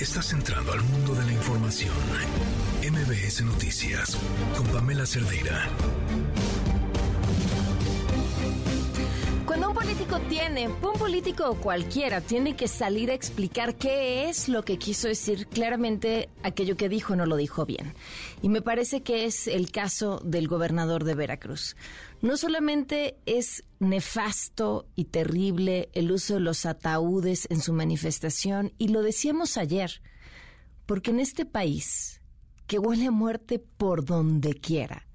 Estás entrando al mundo de la información. MBS Noticias con Pamela Cerdeira. Político tiene, un político cualquiera tiene que salir a explicar qué es lo que quiso decir, claramente aquello que dijo no lo dijo bien. Y me parece que es el caso del gobernador de Veracruz. No solamente es nefasto y terrible el uso de los ataúdes en su manifestación, y lo decíamos ayer, porque en este país, que huele a muerte por donde quiera,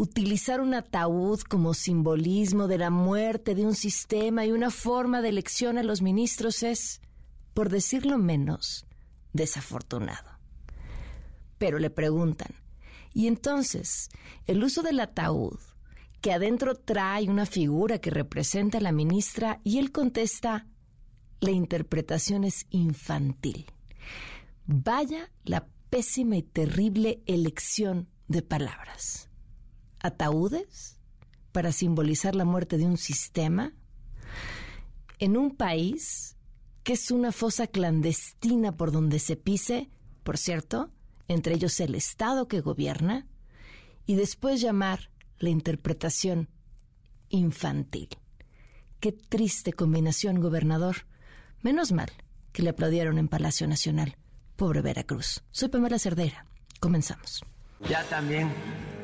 utilizar un ataúd como simbolismo de la muerte de un sistema y una forma de elección a los ministros es, por decirlo menos, desafortunado. Pero le preguntan, ¿y entonces el uso del ataúd, que adentro trae una figura que representa a la ministra, y él contesta, la interpretación es infantil. Vaya la pésima y terrible elección de palabras ataúdes para simbolizar la muerte de un sistema en un país que es una fosa clandestina por donde se pise, por cierto, entre ellos el Estado que gobierna, y después llamar la interpretación infantil. Qué triste combinación, gobernador. Menos mal que le aplaudieron en Palacio Nacional. Pobre Veracruz. Soy Pamela Cerdera. Comenzamos. Ya también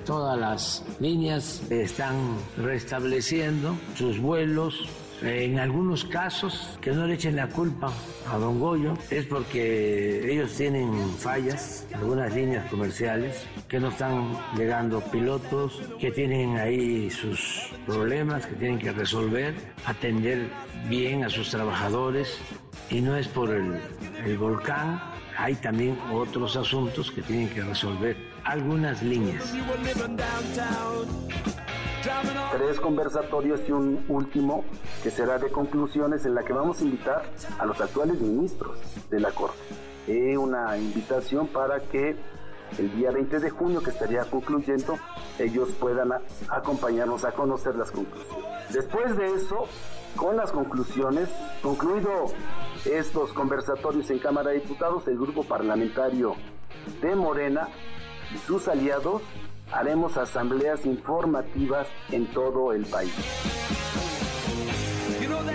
todas las líneas están restableciendo sus vuelos. En algunos casos, que no le echen la culpa a Don Goyo, es porque ellos tienen fallas, algunas líneas comerciales, que no están llegando pilotos, que tienen ahí sus problemas que tienen que resolver, atender bien a sus trabajadores, y no es por el, el volcán, hay también otros asuntos que tienen que resolver algunas líneas. Tres conversatorios y un último que será de conclusiones en la que vamos a invitar a los actuales ministros de la Corte. Eh, una invitación para que el día 20 de junio, que estaría concluyendo, ellos puedan acompañarnos a conocer las conclusiones. Después de eso, con las conclusiones, concluido estos conversatorios en Cámara de Diputados, el grupo parlamentario de Morena y sus aliados haremos asambleas informativas en todo el país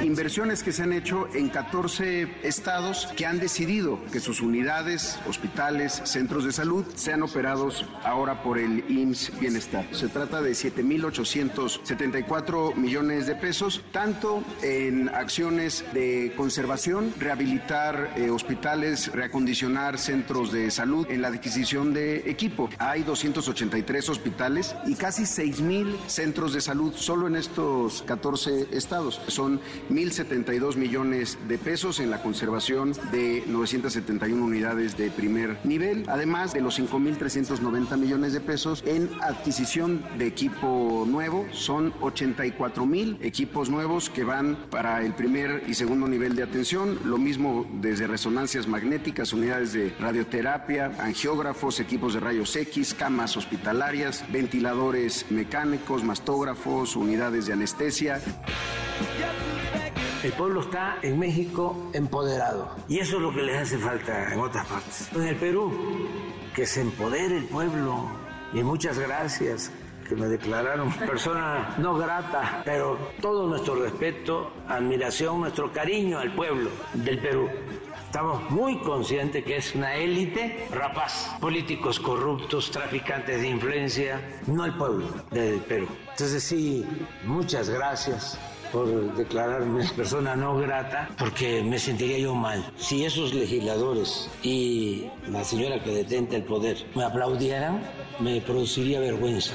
inversiones que se han hecho en 14 estados que han decidido que sus unidades, hospitales, centros de salud sean operados ahora por el IMSS Bienestar. Se trata de 7.874 millones de pesos, tanto en acciones de conservación, rehabilitar eh, hospitales, reacondicionar centros de salud, en la adquisición de equipo. Hay 283 hospitales y casi 6.000 centros de salud solo en estos 14 estados. Son 1.072 millones de pesos en la conservación de 971 unidades de primer nivel, además de los 5.390 millones de pesos en adquisición de equipo nuevo. Son 84 mil equipos nuevos que van para el primer y segundo nivel de atención, lo mismo desde resonancias magnéticas, unidades de radioterapia, angiógrafos, equipos de rayos X, camas hospitalarias, ventiladores mecánicos, mastógrafos, unidades de anestesia. El pueblo está en México empoderado y eso es lo que les hace falta en otras partes. En el Perú, que se empodere el pueblo y muchas gracias que me declararon persona no grata, pero todo nuestro respeto, admiración, nuestro cariño al pueblo del Perú. Estamos muy conscientes que es una élite rapaz, políticos corruptos, traficantes de influencia, no el pueblo del Perú. Entonces sí, muchas gracias por declararme persona no grata, porque me sentiría yo mal. Si esos legisladores y la señora que detenta el poder me aplaudieran, me produciría vergüenza.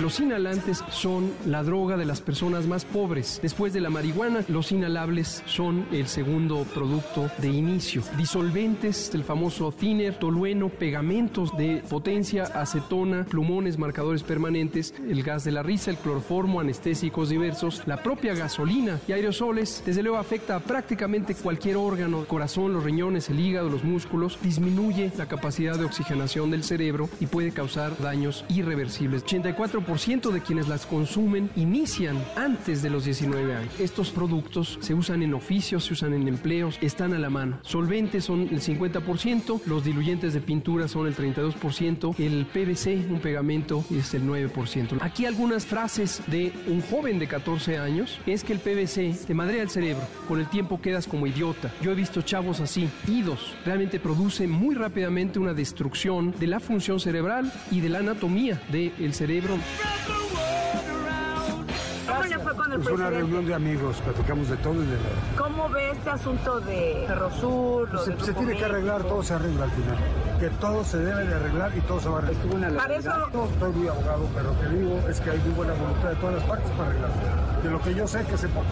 Los inhalantes son la droga de las personas más pobres. Después de la marihuana, los inhalables son el segundo producto de inicio. Disolventes, el famoso thinner, tolueno, pegamentos de potencia, acetona, plumones, marcadores permanentes, el gas de la risa, el cloroformo, anestésicos diversos, la propia gasolina y aerosoles, desde luego afecta a prácticamente cualquier órgano, corazón, los riñones, el hígado, los músculos, disminuye la capacidad de oxigenación del cerebro y puede causar daños irreversibles. 84 50% de quienes las consumen inician antes de los 19 años. Estos productos se usan en oficios, se usan en empleos, están a la mano. Solventes son el 50%, los diluyentes de pintura son el 32%, el PVC, un pegamento, es el 9%. Aquí algunas frases de un joven de 14 años es que el PVC te madrea el cerebro, con el tiempo quedas como idiota. Yo he visto chavos así, idos, realmente produce muy rápidamente una destrucción de la función cerebral y de la anatomía del cerebro. ¿Cómo le fue con el Es presidente? una reunión de amigos, platicamos de todo y de nada. ¿Cómo ve este asunto de Ferrosur? lo Se, se tiene que arreglar, todo se arregla al final. Que todo se debe de arreglar y todo se va a arreglar. Para eso, No estoy muy abogado, pero lo que digo es que hay muy buena voluntad de todas las partes para arreglarse. De lo que yo sé, que sé poco.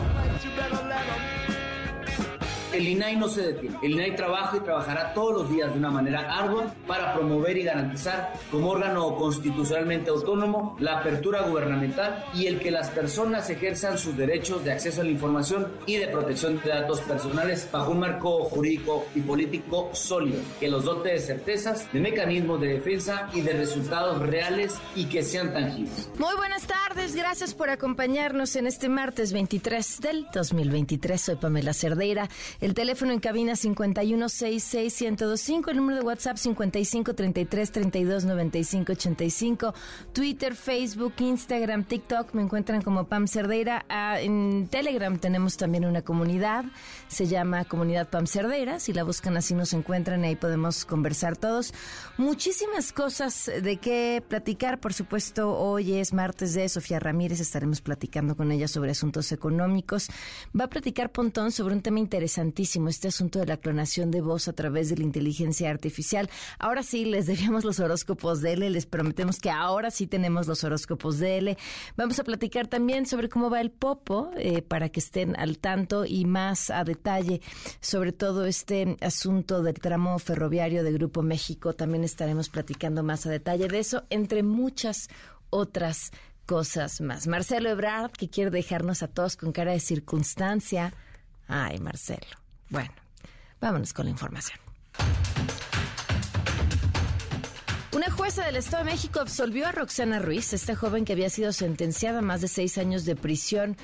El INAI no se detiene. El INAI trabaja y trabajará todos los días de una manera ardua para promover y garantizar como órgano constitucionalmente autónomo la apertura gubernamental y el que las personas ejerzan sus derechos de acceso a la información y de protección de datos personales bajo un marco jurídico y político sólido que los dote de certezas, de mecanismos de defensa y de resultados reales y que sean tangibles. Muy buenas tardes, gracias por acompañarnos en este martes 23 del 2023. Soy Pamela Cerdeira. El teléfono en cabina 5166125, el número de WhatsApp 5533329585, Twitter, Facebook, Instagram, TikTok, me encuentran como Pam Cerdeira. Ah, en Telegram tenemos también una comunidad, se llama Comunidad Pam Cerdeira, si la buscan así nos encuentran y ahí podemos conversar todos. Muchísimas cosas de qué platicar, por supuesto, hoy es martes de Sofía Ramírez, estaremos platicando con ella sobre asuntos económicos. Va a platicar Pontón sobre un tema este asunto de la clonación de voz a través de la inteligencia artificial. Ahora sí, les debíamos los horóscopos de L, les prometemos que ahora sí tenemos los horóscopos de L. Vamos a platicar también sobre cómo va el popo, eh, para que estén al tanto y más a detalle sobre todo este asunto del tramo ferroviario de Grupo México. También estaremos platicando más a detalle de eso, entre muchas otras cosas más. Marcelo Ebrard, que quiere dejarnos a todos con cara de circunstancia. Ay, Marcelo. Bueno, vámonos con la información. Una jueza del Estado de México absolvió a Roxana Ruiz, esta joven que había sido sentenciada a más de seis años de prisión,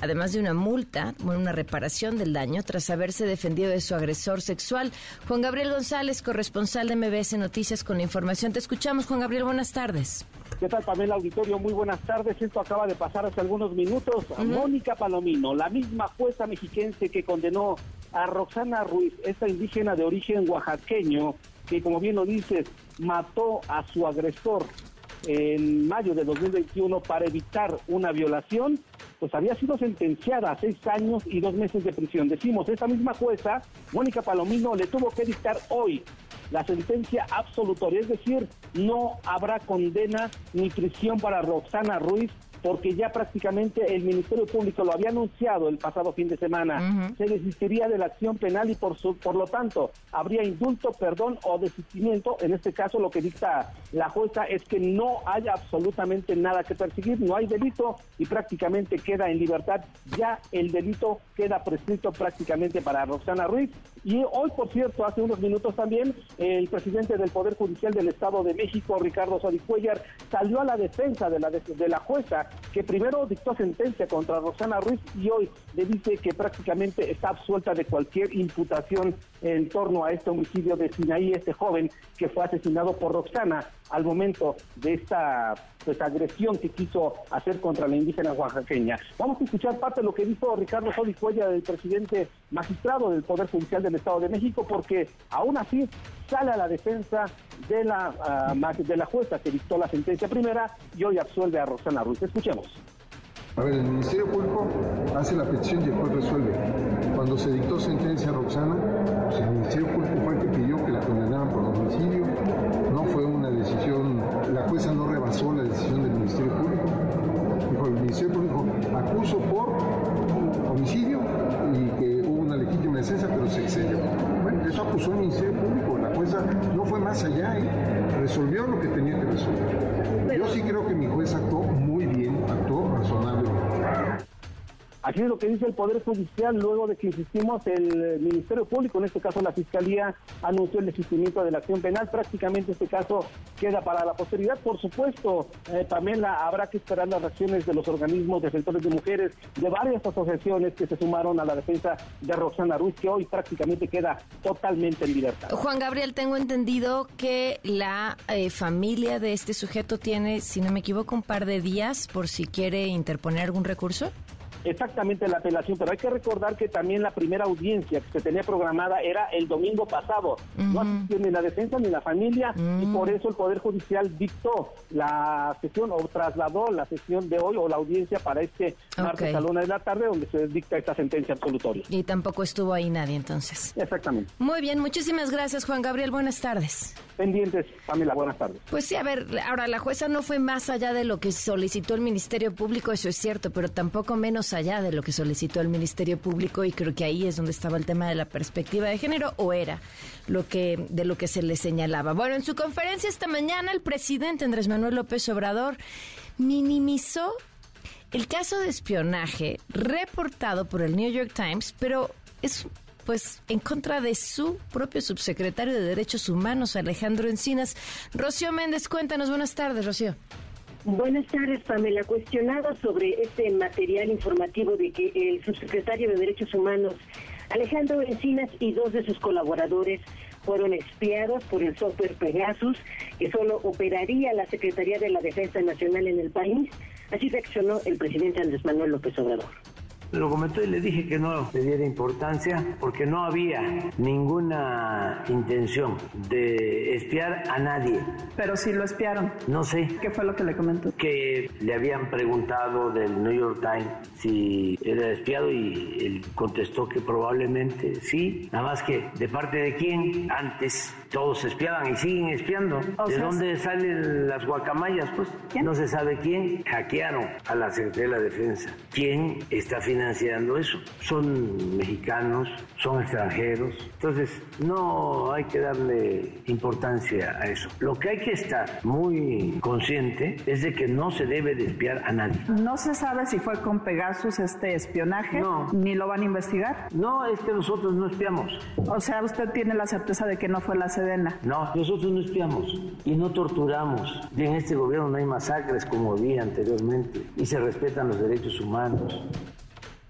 además de una multa, una reparación del daño, tras haberse defendido de su agresor sexual. Juan Gabriel González, corresponsal de MBS Noticias, con la información. Te escuchamos, Juan Gabriel, buenas tardes. ¿Qué tal, Pamela Auditorio? Muy buenas tardes. Esto acaba de pasar hace algunos minutos. Mónica Palomino, la misma jueza mexiquense que condenó a Roxana Ruiz, esta indígena de origen oaxaqueño, que como bien lo dices, mató a su agresor en mayo de 2021 para evitar una violación, pues había sido sentenciada a seis años y dos meses de prisión. Decimos, esta misma jueza, Mónica Palomino, le tuvo que dictar hoy la sentencia absolutoria, es decir, no habrá condena ni prisión para Roxana Ruiz porque ya prácticamente el Ministerio Público lo había anunciado el pasado fin de semana. Se desistiría de la acción penal y por, su, por lo tanto habría indulto, perdón o desistimiento. En este caso lo que dicta la jueza es que no hay absolutamente nada que perseguir, no hay delito y prácticamente queda en libertad. Ya el delito queda prescrito prácticamente para Roxana Ruiz. Y hoy, por cierto, hace unos minutos también, el presidente del Poder Judicial del Estado de México, Ricardo Soricuellar, salió a la defensa de la, de, de la jueza que primero dictó sentencia contra Roxana Ruiz y hoy le dice que prácticamente está absuelta de cualquier imputación en torno a este homicidio de Sinaí, este joven que fue asesinado por Roxana al momento de esta pues, agresión que quiso hacer contra la indígena oaxaqueña. Vamos a escuchar parte de lo que dijo Ricardo Soricuella, el presidente magistrado del Poder Judicial del Estado de México, porque aún así sale a la defensa de la, uh, de la jueza que dictó la sentencia primera y hoy absuelve a Roxana Ruiz. Escuchemos. A ver, el Ministerio Público hace la petición y el juez resuelve. Cuando se dictó sentencia a Roxana, pues el Ministerio Público fue el que pidió que la condenaran por homicidio. No fue una decisión, la jueza no rebasó la decisión del Ministerio Público. Dijo, el Ministerio Público acuso por homicidio y que hubo una legítima defensa, pero se excedió. Bueno, eso acusó el Ministerio Público. La jueza no fue más allá y resolvió lo que tenía que resolver. Yo sí creo que mi juez actuó muy bien, actuó razonablemente. Así es lo que dice el Poder Judicial luego de que insistimos el Ministerio Público, en este caso la Fiscalía, anunció el desistimiento de la acción penal. Prácticamente este caso queda para la posteridad. Por supuesto, eh, también la, habrá que esperar las reacciones de los organismos defensores de mujeres, de varias asociaciones que se sumaron a la defensa de Roxana Ruiz, que hoy prácticamente queda totalmente en libertad. Juan Gabriel, tengo entendido que la eh, familia de este sujeto tiene, si no me equivoco, un par de días por si quiere interponer algún recurso exactamente la apelación, pero hay que recordar que también la primera audiencia que se tenía programada era el domingo pasado. No asistió ni la defensa ni la familia y por eso el Poder Judicial dictó la sesión o trasladó la sesión de hoy o la audiencia para este martes a la una de la tarde donde se dicta esta sentencia absolutoria. Y tampoco estuvo ahí nadie entonces. Exactamente. Muy bien, muchísimas gracias Juan Gabriel, buenas tardes. Pendientes, Pamela, buenas tardes. Pues sí, a ver, ahora la jueza no fue más allá de lo que solicitó el Ministerio Público, eso es cierto, pero tampoco menos allá de lo que solicitó el Ministerio Público y creo que ahí es donde estaba el tema de la perspectiva de género o era lo que de lo que se le señalaba. Bueno, en su conferencia esta mañana el presidente Andrés Manuel López Obrador minimizó el caso de espionaje reportado por el New York Times, pero es pues en contra de su propio subsecretario de Derechos Humanos, Alejandro Encinas. Rocío Méndez, cuéntanos, buenas tardes, Rocío. Buenas tardes, Pamela. Cuestionado sobre este material informativo de que el subsecretario de Derechos Humanos, Alejandro Encinas, y dos de sus colaboradores fueron espiados por el software Pegasus, que solo operaría la Secretaría de la Defensa Nacional en el país, así reaccionó el presidente Andrés Manuel López Obrador. Lo comentó y le dije que no le diera importancia porque no había ninguna intención de espiar a nadie. Pero sí lo espiaron. No sé. ¿Qué fue lo que le comentó? Que le habían preguntado del New York Times si era espiado y él contestó que probablemente sí. Nada más que de parte de quién antes todos espiaban y siguen espiando. ¿De dónde salen las guacamayas? Pues no se sabe quién. Hackearon a la Secretaría de la Defensa. ¿Quién está financiando eso? Son mexicanos, son extranjeros. Entonces, no hay que darle importancia a eso. Lo que hay que estar muy consciente es de que no se debe de espiar a nadie. No se sabe si fue con Pegasus este espionaje, no. ni lo van a investigar. No, es que nosotros no espiamos. O sea, usted tiene la certeza de que no fue la Sedena. No, nosotros no espiamos y no torturamos. Y en este gobierno no hay masacres como había anteriormente y se respetan los derechos humanos.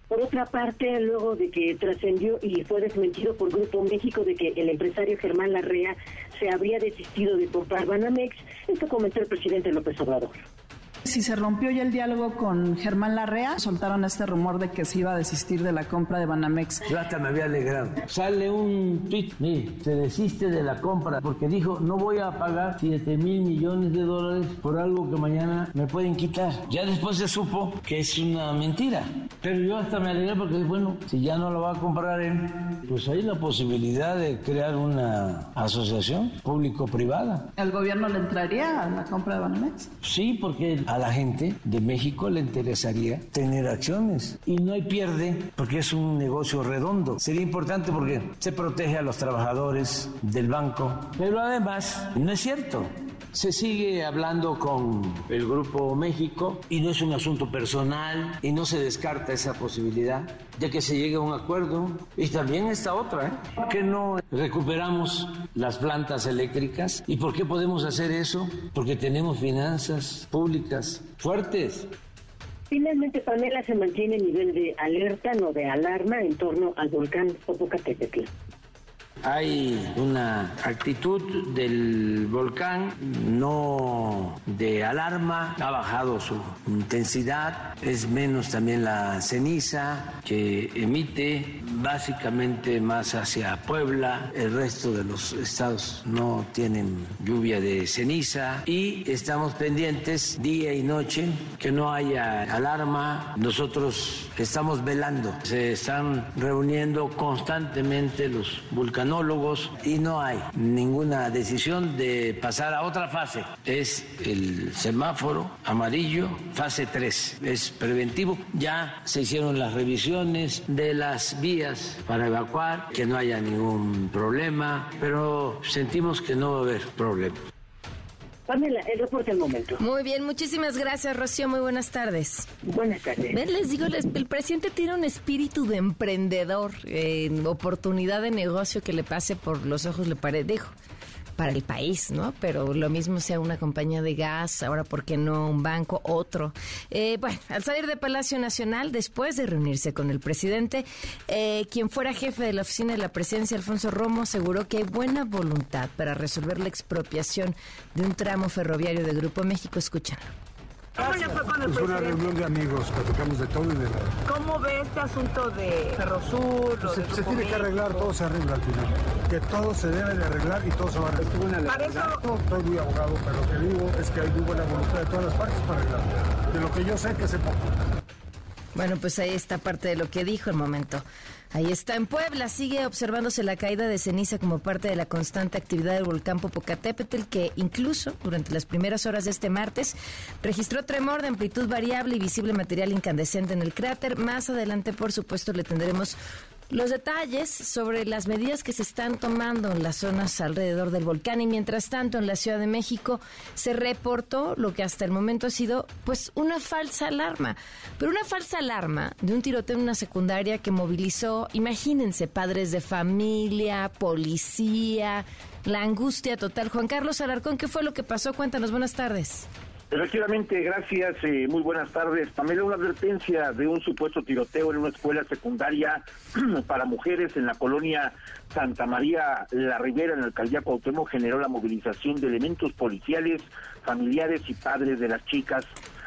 Por otra parte, luego de que trascendió y fue desmentido por Grupo México de que el empresario Germán Larrea se habría desistido de comprar Banamex, esto comentó el presidente López Obrador. Si se rompió ya el diálogo con Germán Larrea, soltaron este rumor de que se iba a desistir de la compra de Banamex. Yo hasta me había alegrado. Sale un tweet, mire, se desiste de la compra porque dijo, no voy a pagar 7 mil millones de dólares por algo que mañana me pueden quitar. Ya después se supo que es una mentira. Pero yo hasta me alegré porque, bueno, si ya no lo va a comprar él, pues hay la posibilidad de crear una asociación público-privada. ¿El gobierno le entraría a la compra de Banamex? Sí, porque a la gente de México le interesaría tener acciones y no hay pierde porque es un negocio redondo. Sería importante porque se protege a los trabajadores del banco, pero además no es cierto. Se sigue hablando con el Grupo México y no es un asunto personal y no se descarta esa posibilidad de que se llegue a un acuerdo. Y también esta otra, ¿eh? ¿por qué no recuperamos las plantas eléctricas? ¿Y por qué podemos hacer eso? Porque tenemos finanzas públicas fuertes. Finalmente, Pamela se mantiene el nivel de alerta, no de alarma, en torno al volcán Popocatépetl. Hay una actitud del volcán no de alarma, ha bajado su intensidad, es menos también la ceniza que emite, básicamente más hacia Puebla, el resto de los estados no tienen lluvia de ceniza y estamos pendientes día y noche que no haya alarma, nosotros estamos velando, se están reuniendo constantemente los y no hay ninguna decisión de pasar a otra fase. Es el semáforo amarillo, fase 3. Es preventivo. Ya se hicieron las revisiones de las vías para evacuar, que no haya ningún problema, pero sentimos que no va a haber problema. Pamela, el reporte al momento. Muy bien, muchísimas gracias, Rocío. Muy buenas tardes. Buenas tardes. Ven, les digo, les- el presidente tiene un espíritu de emprendedor, en oportunidad de negocio que le pase por los ojos, le parece, dijo, para el país, ¿no? Pero lo mismo sea una compañía de gas, ahora, ¿por qué no un banco, otro? Eh, bueno, al salir de Palacio Nacional, después de reunirse con el presidente, eh, quien fuera jefe de la oficina de la presidencia, Alfonso Romo, aseguró que hay buena voluntad para resolver la expropiación de un tramo ferroviario de Grupo México. Escúchanlo. ¿Cómo le fue con el Es una reunión de amigos, platicamos de todo y de nada. ¿Cómo ve este asunto de Ferrosur? lo Se, de se tiene que arreglar, todo se arregla al final. Que todo se debe de arreglar y todo se va a arreglar. Para eso, No estoy muy abogado, pero lo que digo es que hay muy buena voluntad de todas las partes para arreglar. De lo que yo sé que se poco. Bueno, pues ahí está parte de lo que dijo el momento. Ahí está en Puebla, sigue observándose la caída de ceniza como parte de la constante actividad del volcán Popocatépetl, que incluso durante las primeras horas de este martes registró tremor de amplitud variable y visible material incandescente en el cráter. Más adelante, por supuesto, le tendremos los detalles sobre las medidas que se están tomando en las zonas alrededor del volcán y mientras tanto en la Ciudad de México se reportó lo que hasta el momento ha sido pues una falsa alarma, pero una falsa alarma de un tiroteo en una secundaria que movilizó, imagínense, padres de familia, policía, la angustia total. Juan Carlos Alarcón, ¿qué fue lo que pasó? Cuéntanos, buenas tardes. Efectivamente, gracias, eh, muy buenas tardes. Pamela, una advertencia de un supuesto tiroteo en una escuela secundaria para mujeres en la colonia Santa María La Ribera, en la alcaldía Cuauhtémoc, generó la movilización de elementos policiales, familiares y padres de las chicas.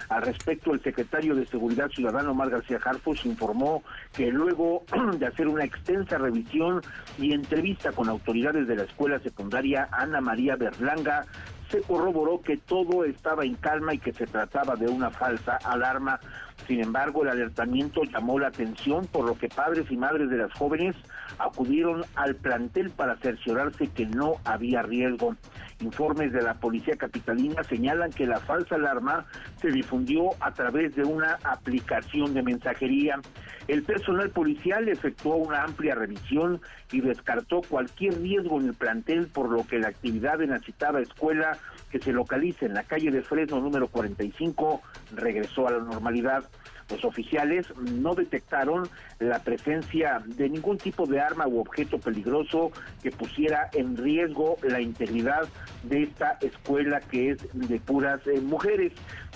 Al respecto, el secretario de Seguridad Ciudadano, Omar García Harfus, informó que luego de hacer una extensa revisión y entrevista con autoridades de la escuela secundaria Ana María Berlanga, se corroboró que todo estaba en calma y que se trataba de una falsa alarma. Sin embargo, el alertamiento llamó la atención, por lo que padres y madres de las jóvenes acudieron al plantel para cerciorarse que no había riesgo. Informes de la policía capitalina señalan que la falsa alarma se difundió a través de una aplicación de mensajería. El personal policial efectuó una amplia revisión y descartó cualquier riesgo en el plantel, por lo que la actividad en la citada escuela que se localiza en la calle de Fresno número 45 regresó a la normalidad. Los oficiales no detectaron la presencia de ningún tipo de arma u objeto peligroso que pusiera en riesgo la integridad de esta escuela que es de puras eh, mujeres.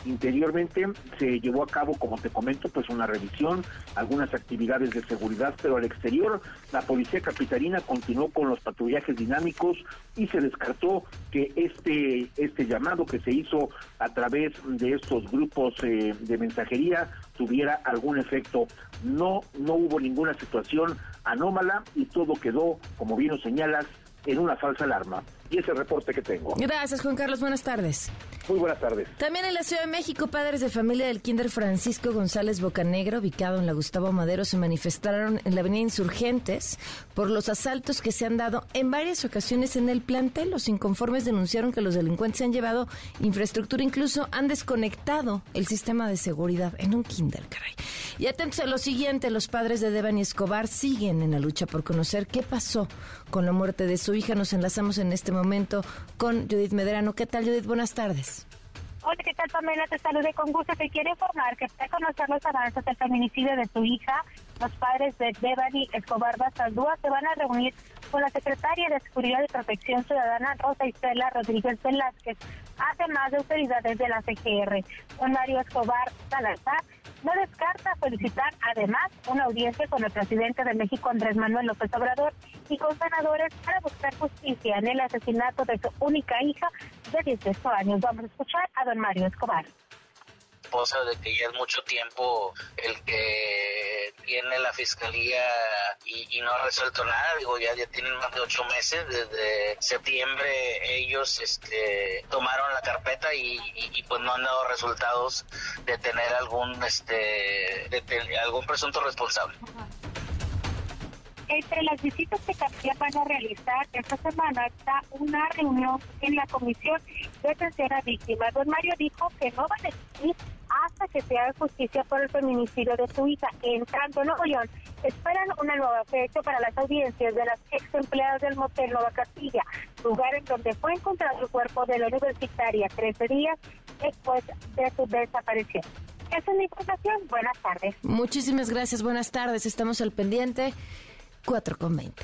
Interiormente se llevó a cabo, como te comento, pues una revisión, algunas actividades de seguridad, pero al exterior la policía capitalina continuó con los patrullajes dinámicos y se descartó que este este llamado que se hizo a través de estos grupos eh, de mensajería tuviera algún efecto. No no hubo ninguna situación anómala y todo quedó, como bien lo señalas, en una falsa alarma. Y ese reporte que tengo. Gracias, Juan Carlos. Buenas tardes. Muy buenas tardes. También en la Ciudad de México, padres de familia del Kinder Francisco González Bocanegra, ubicado en la Gustavo Madero, se manifestaron en la Avenida Insurgentes por los asaltos que se han dado en varias ocasiones en el plantel. Los inconformes denunciaron que los delincuentes se han llevado infraestructura, incluso han desconectado el sistema de seguridad en un Kinder, caray. Y atentos a lo siguiente, los padres de Devani Escobar siguen en la lucha por conocer qué pasó con la muerte de su hija. Nos enlazamos en este momento con Judith Medrano. ¿Qué tal, Judith? Buenas tardes. Hola, ¿qué tal, Pamela? Te saludé con gusto. Te quiero informar que para conocer los avances del feminicidio de tu hija, los padres de Devani Escobar Basaldúa se van a reunir con la secretaria de Seguridad y Protección Ciudadana, Rosa Isela Rodríguez Velázquez, además de autoridades de la CGR. Don Mario Escobar Salazar no descarta solicitar además una audiencia con el presidente de México, Andrés Manuel López Obrador, y con senadores para buscar justicia en el asesinato de su única hija de 18 años. Vamos a escuchar a don Mario Escobar esposa de que ya es mucho tiempo el que tiene la fiscalía y, y, no ha resuelto nada. Digo, ya, ya tienen más de ocho meses. Desde septiembre ellos este, tomaron la carpeta y, y, pues no han dado resultados de tener algún, este, de tener algún presunto responsable. Entre las visitas que también van a realizar esta semana está una reunión en la Comisión de Atención a Víctimas. Don Mario dijo que no van a existir hasta que se haga justicia por el feminicidio de su hija. En tanto, Nuevo León esperan una nueva fecha para las audiencias de las ex empleadas del motel Nueva Castilla, lugar en donde fue encontrado el cuerpo de la universitaria 13 días después de su desaparición. Esa es la información. Buenas tardes. Muchísimas gracias. Buenas tardes. Estamos al pendiente. 4 con 20.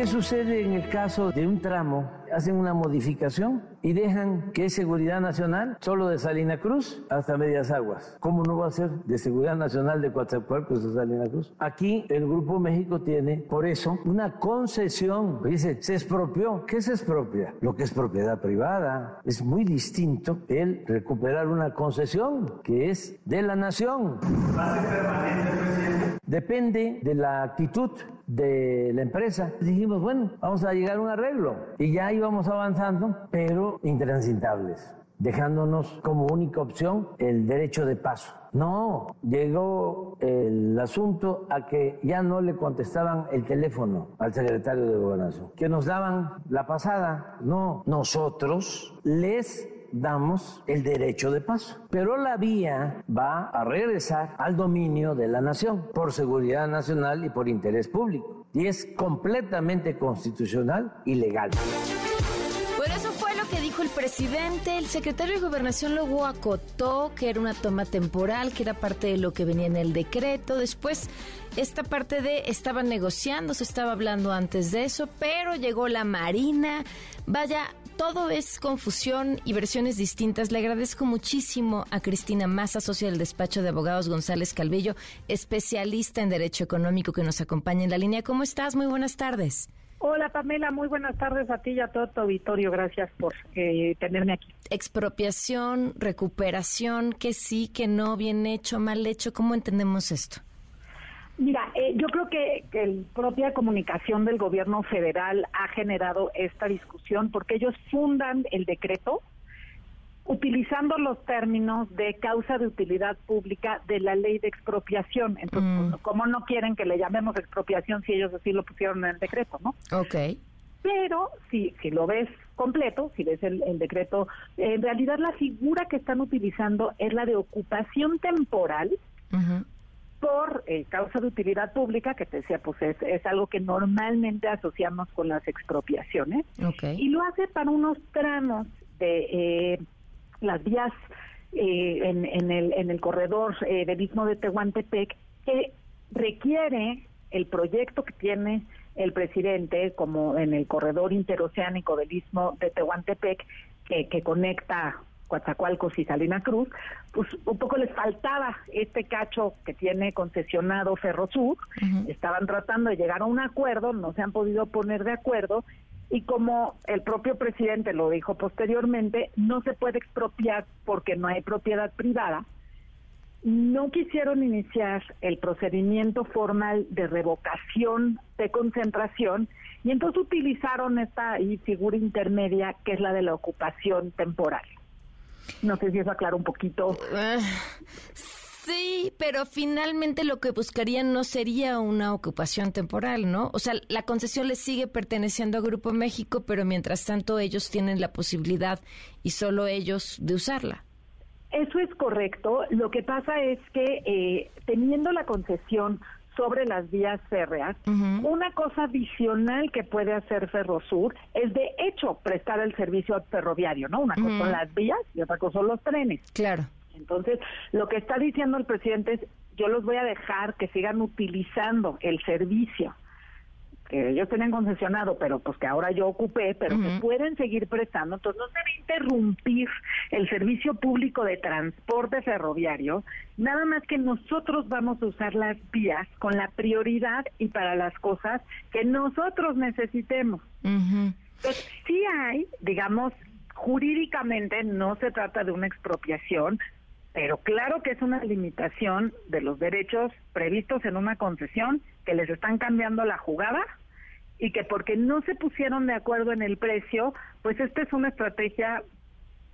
¿Qué sucede en el caso de un tramo? Hacen una modificación y dejan que es seguridad nacional solo de Salina Cruz hasta Medias Aguas. ¿Cómo no va a ser de seguridad nacional de Coatzacoalcos a Salina Cruz? Aquí el Grupo México tiene, por eso, una concesión. Dice, se expropió. ¿Qué se expropia? Lo que es propiedad privada. Es muy distinto el recuperar una concesión que es de la nación. ¿Va a ser permanente, presidente? Depende de la actitud de la empresa. Dijimos, bueno, vamos a llegar a un arreglo. Y ya íbamos avanzando, pero intransitables, dejándonos como única opción el derecho de paso. No, llegó el asunto a que ya no le contestaban el teléfono al secretario de Gobernación, que nos daban la pasada. No, nosotros les damos el derecho de paso. Pero la vía va a regresar al dominio de la nación por seguridad nacional y por interés público. Y es completamente constitucional y legal. Bueno, eso fue lo que dijo el presidente. El secretario de Gobernación luego acotó que era una toma temporal, que era parte de lo que venía en el decreto. Después, esta parte de estaban negociando, se estaba hablando antes de eso, pero llegó la Marina. Vaya, todo es confusión y versiones distintas. Le agradezco muchísimo a Cristina Massa, socia del despacho de abogados González Calvillo, especialista en Derecho Económico que nos acompaña en la línea. ¿Cómo estás? Muy buenas tardes. Hola Pamela, muy buenas tardes a ti y a todo tu auditorio. Gracias por eh, tenerme aquí. Expropiación, recuperación, que sí, que no, bien hecho, mal hecho. ¿Cómo entendemos esto? Mira, eh, yo creo que, que la propia comunicación del gobierno federal ha generado esta discusión porque ellos fundan el decreto utilizando los términos de causa de utilidad pública de la ley de expropiación. Entonces, pues, ¿cómo no quieren que le llamemos expropiación si ellos así lo pusieron en el decreto, no? Ok. Pero si, si lo ves completo, si ves el, el decreto, en realidad la figura que están utilizando es la de ocupación temporal por eh, causa de utilidad pública, que te decía, pues es, es algo que normalmente asociamos con las expropiaciones, Okay. y lo hace para unos tramos de eh, las vías eh, en, en, el, en el corredor eh, del Istmo de Tehuantepec, que requiere el proyecto que tiene el presidente, como en el corredor interoceánico del Istmo de Tehuantepec, que, que conecta Coatzacoalcos y Salina Cruz, pues un poco les faltaba este cacho que tiene concesionado Ferrosur, estaban tratando de llegar a un acuerdo, no se han podido poner de acuerdo, y como el propio presidente lo dijo posteriormente, no se puede expropiar porque no hay propiedad privada, no quisieron iniciar el procedimiento formal de revocación de concentración y entonces utilizaron esta figura intermedia que es la de la ocupación temporal. No sé si eso aclara un poquito. Ah, Sí, pero finalmente lo que buscarían no sería una ocupación temporal, ¿no? O sea, la concesión le sigue perteneciendo a Grupo México, pero mientras tanto ellos tienen la posibilidad y solo ellos de usarla. Eso es correcto. Lo que pasa es que eh, teniendo la concesión sobre las vías férreas, una cosa adicional que puede hacer Ferrosur es de hecho prestar el servicio ferroviario, ¿no? Una cosa Ujú. son las vías y otra cosa son los trenes. Claro. Entonces, lo que está diciendo el presidente es, yo los voy a dejar que sigan utilizando el servicio que ellos tenían concesionado, pero pues que ahora yo ocupé, pero que pueden seguir prestando. Entonces, no se debe interrumpir el servicio público de transporte ferroviario, nada más que nosotros vamos a usar las vías con la prioridad y para las cosas que nosotros necesitemos. Entonces, sí hay, digamos, jurídicamente no se trata de una expropiación, pero claro que es una limitación de los derechos previstos en una concesión que les están cambiando la jugada y que porque no se pusieron de acuerdo en el precio, pues esta es una estrategia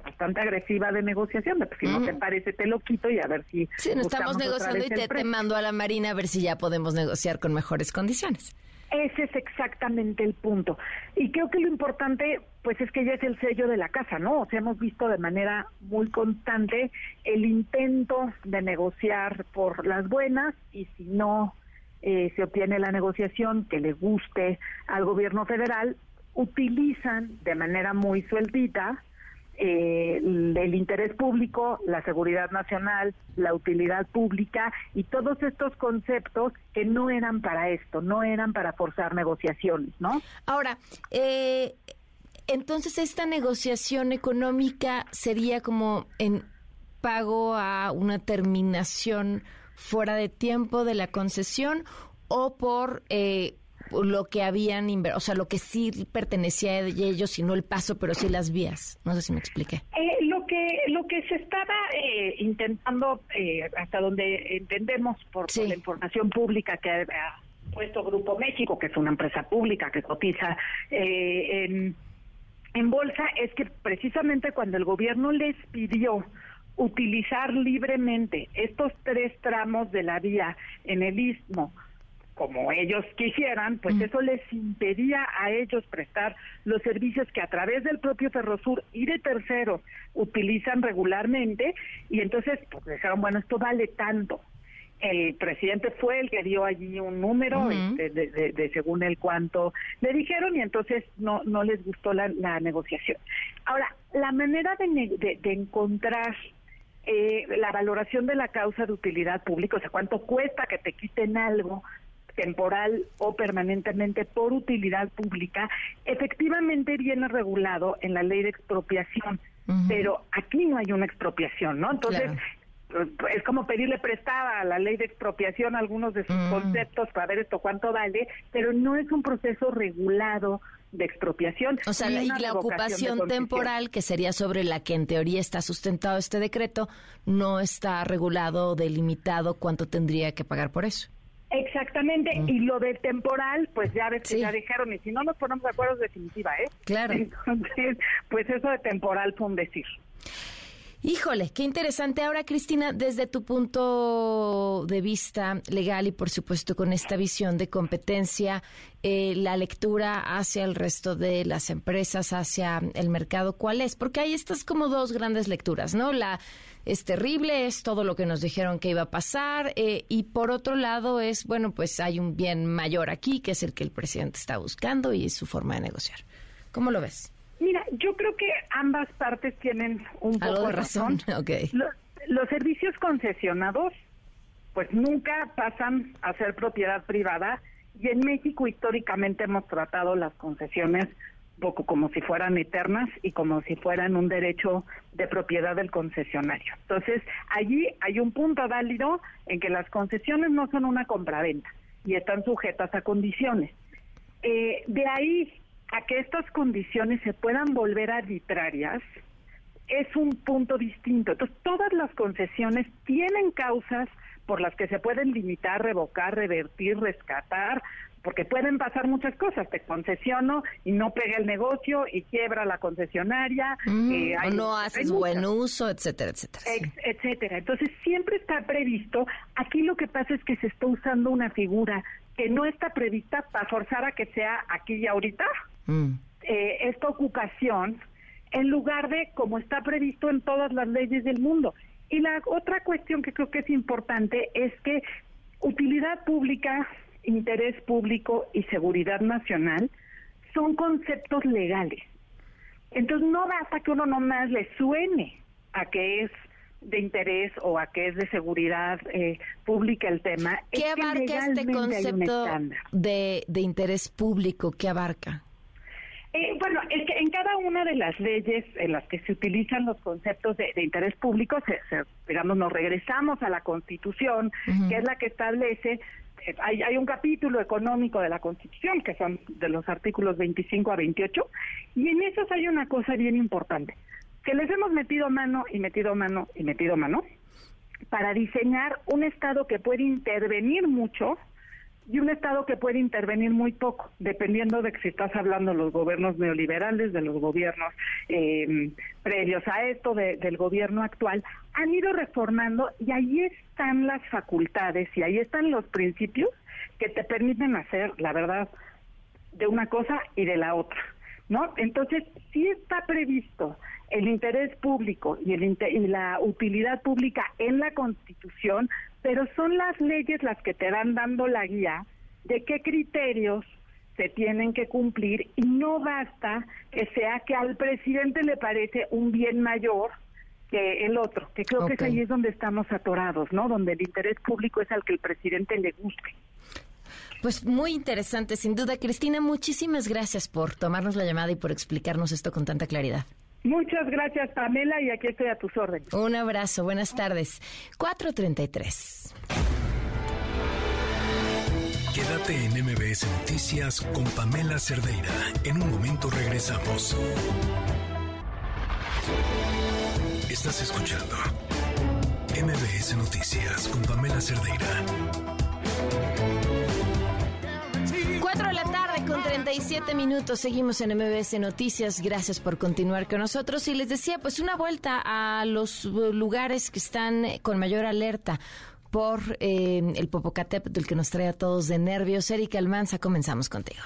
bastante agresiva de negociación, de, pues, si no te parece te lo quito y a ver si... Sí, no estamos negociando y te, te mando a la Marina a ver si ya podemos negociar con mejores condiciones. Ese es exactamente el punto. Y creo que lo importante, pues es que ya es el sello de la casa, ¿no? O sea, hemos visto de manera muy constante el intento de negociar por las buenas y si no eh, se obtiene la negociación que le guste al gobierno federal, utilizan de manera muy sueltita eh, el, interés público, la seguridad nacional, la utilidad pública y todos estos conceptos que no eran para esto, no eran para forzar negociaciones, ¿no? Ahora, eh, entonces esta negociación económica sería como en pago a una terminación fuera de tiempo de la concesión o por eh, lo que habían, o sea, lo que sí pertenecía a ellos y no el paso, pero sí las vías. No sé si me expliqué. Eh, lo que lo que se estaba eh, intentando, eh, hasta donde entendemos por, la información pública que ha, puesto Grupo México, que es una empresa pública que cotiza en, en bolsa, es que precisamente cuando el gobierno les pidió utilizar libremente estos tres tramos de la vía en el istmo como ellos quisieran, pues eso les impedía a ellos prestar los servicios que a través del propio Ferrosur y de terceros utilizan regularmente y entonces pues dijeron, bueno, esto vale tanto. El presidente fue el que dio allí un número este, de, según el cuánto le dijeron y entonces no no les gustó la, negociación. Ahora, la manera de, de encontrar eh, la valoración de la causa de utilidad pública, o sea, cuánto cuesta que te quiten algo temporal o permanentemente por utilidad pública, efectivamente viene regulado en la ley de expropiación, pero aquí no hay una expropiación, ¿no? Entonces, pues, es como pedirle prestada a la ley de expropiación algunos de sus conceptos para ver esto cuánto vale, pero no es un proceso regulado de expropiación. O sea, y la ocupación temporal, que sería sobre la que en teoría está sustentado este decreto, no está regulado o delimitado cuánto tendría que pagar por eso. Exactamente, y lo del temporal, pues ya ves que ya dijeron, y si no nos ponemos de acuerdo es definitiva, ¿eh? Claro. Entonces, pues eso de temporal fue un decir. Híjole, qué interesante. Ahora, Cristina, desde tu punto de vista legal y por supuesto con esta visión de competencia, eh, la lectura hacia el resto de las empresas, hacia el mercado, ¿cuál es? Porque hay estas como dos grandes lecturas, ¿no? La es terrible, es todo lo que nos dijeron que iba a pasar, eh, y por otro lado es, bueno, pues hay un bien mayor aquí, que es el que el presidente está buscando y es su forma de negociar. ¿Cómo lo ves? Mira, yo creo que ambas partes tienen un poco de razón. Los, servicios concesionados, pues nunca pasan a ser propiedad privada y en México históricamente hemos tratado las concesiones poco como si fueran eternas y como si fueran un derecho de propiedad del concesionario. Entonces, allí hay un punto válido en que las concesiones no son una compraventa y están sujetas a condiciones. Eh, de ahí a que estas condiciones se puedan volver arbitrarias es un punto distinto. Entonces, todas las concesiones tienen causas por las que se pueden limitar, revocar, revertir, rescatar, porque pueden pasar muchas cosas. Te concesiono y no pega el negocio y quiebra la concesionaria. Mm, eh, o no haces buen uso, etcétera, etcétera. etcétera. Entonces, siempre está previsto. Aquí lo que pasa es que se está usando una figura que no está prevista para forzar a que sea aquí y ahorita. Mm. Eh, esta ocupación en lugar de como está previsto en todas las leyes del mundo. Y la otra cuestión que creo que es importante es que utilidad pública, interés público y seguridad nacional son conceptos legales. Entonces no basta que uno nomás le suene a que es de interés o a que es de seguridad eh, pública el tema. ¿Qué abarca este concepto de, de interés público? ¿Qué abarca? Eh, bueno, es que en cada una de las leyes en las que se utilizan los conceptos de, interés público, digamos, nos regresamos a la Constitución, que es la que establece eh, hay, hay, un capítulo económico de la Constitución, que son de los artículos 25 a 28, y en esos hay una cosa bien importante, que les hemos metido mano y metido mano y metido mano para diseñar un Estado que puede intervenir mucho y un Estado que puede intervenir muy poco, dependiendo de que si estás hablando de los gobiernos neoliberales, de los gobiernos eh, previos a esto, del gobierno actual, han ido reformando y ahí están las facultades y ahí están los principios que te permiten hacer, la verdad, de una cosa y de la otra, ¿no? Entonces, sí está previsto el interés público y, el, y la utilidad pública en la Constitución, pero son las leyes las que te van dando la guía de qué criterios se tienen que cumplir y no basta que sea que al presidente le parece un bien mayor que el otro, que creo que es ahí es donde estamos atorados, ¿no? Donde el interés público es al que el presidente le guste. Pues muy interesante, sin duda. Cristina, muchísimas gracias por tomarnos la llamada y por explicarnos esto con tanta claridad. Muchas gracias, Pamela, y aquí estoy a tus órdenes. Un abrazo, buenas tardes. 433. Quédate en MBS Noticias con Pamela Cerdeira. En un momento regresamos. Estás escuchando MBS Noticias con Pamela Cerdeira. 4 de la tarde con 37 minutos. Seguimos en MBS Noticias. Gracias por continuar con nosotros. Y les decía, pues una vuelta a los lugares que están con mayor alerta por eh, el Popocatépetl, que nos trae a todos de nervios. Erika Almanza, comenzamos contigo.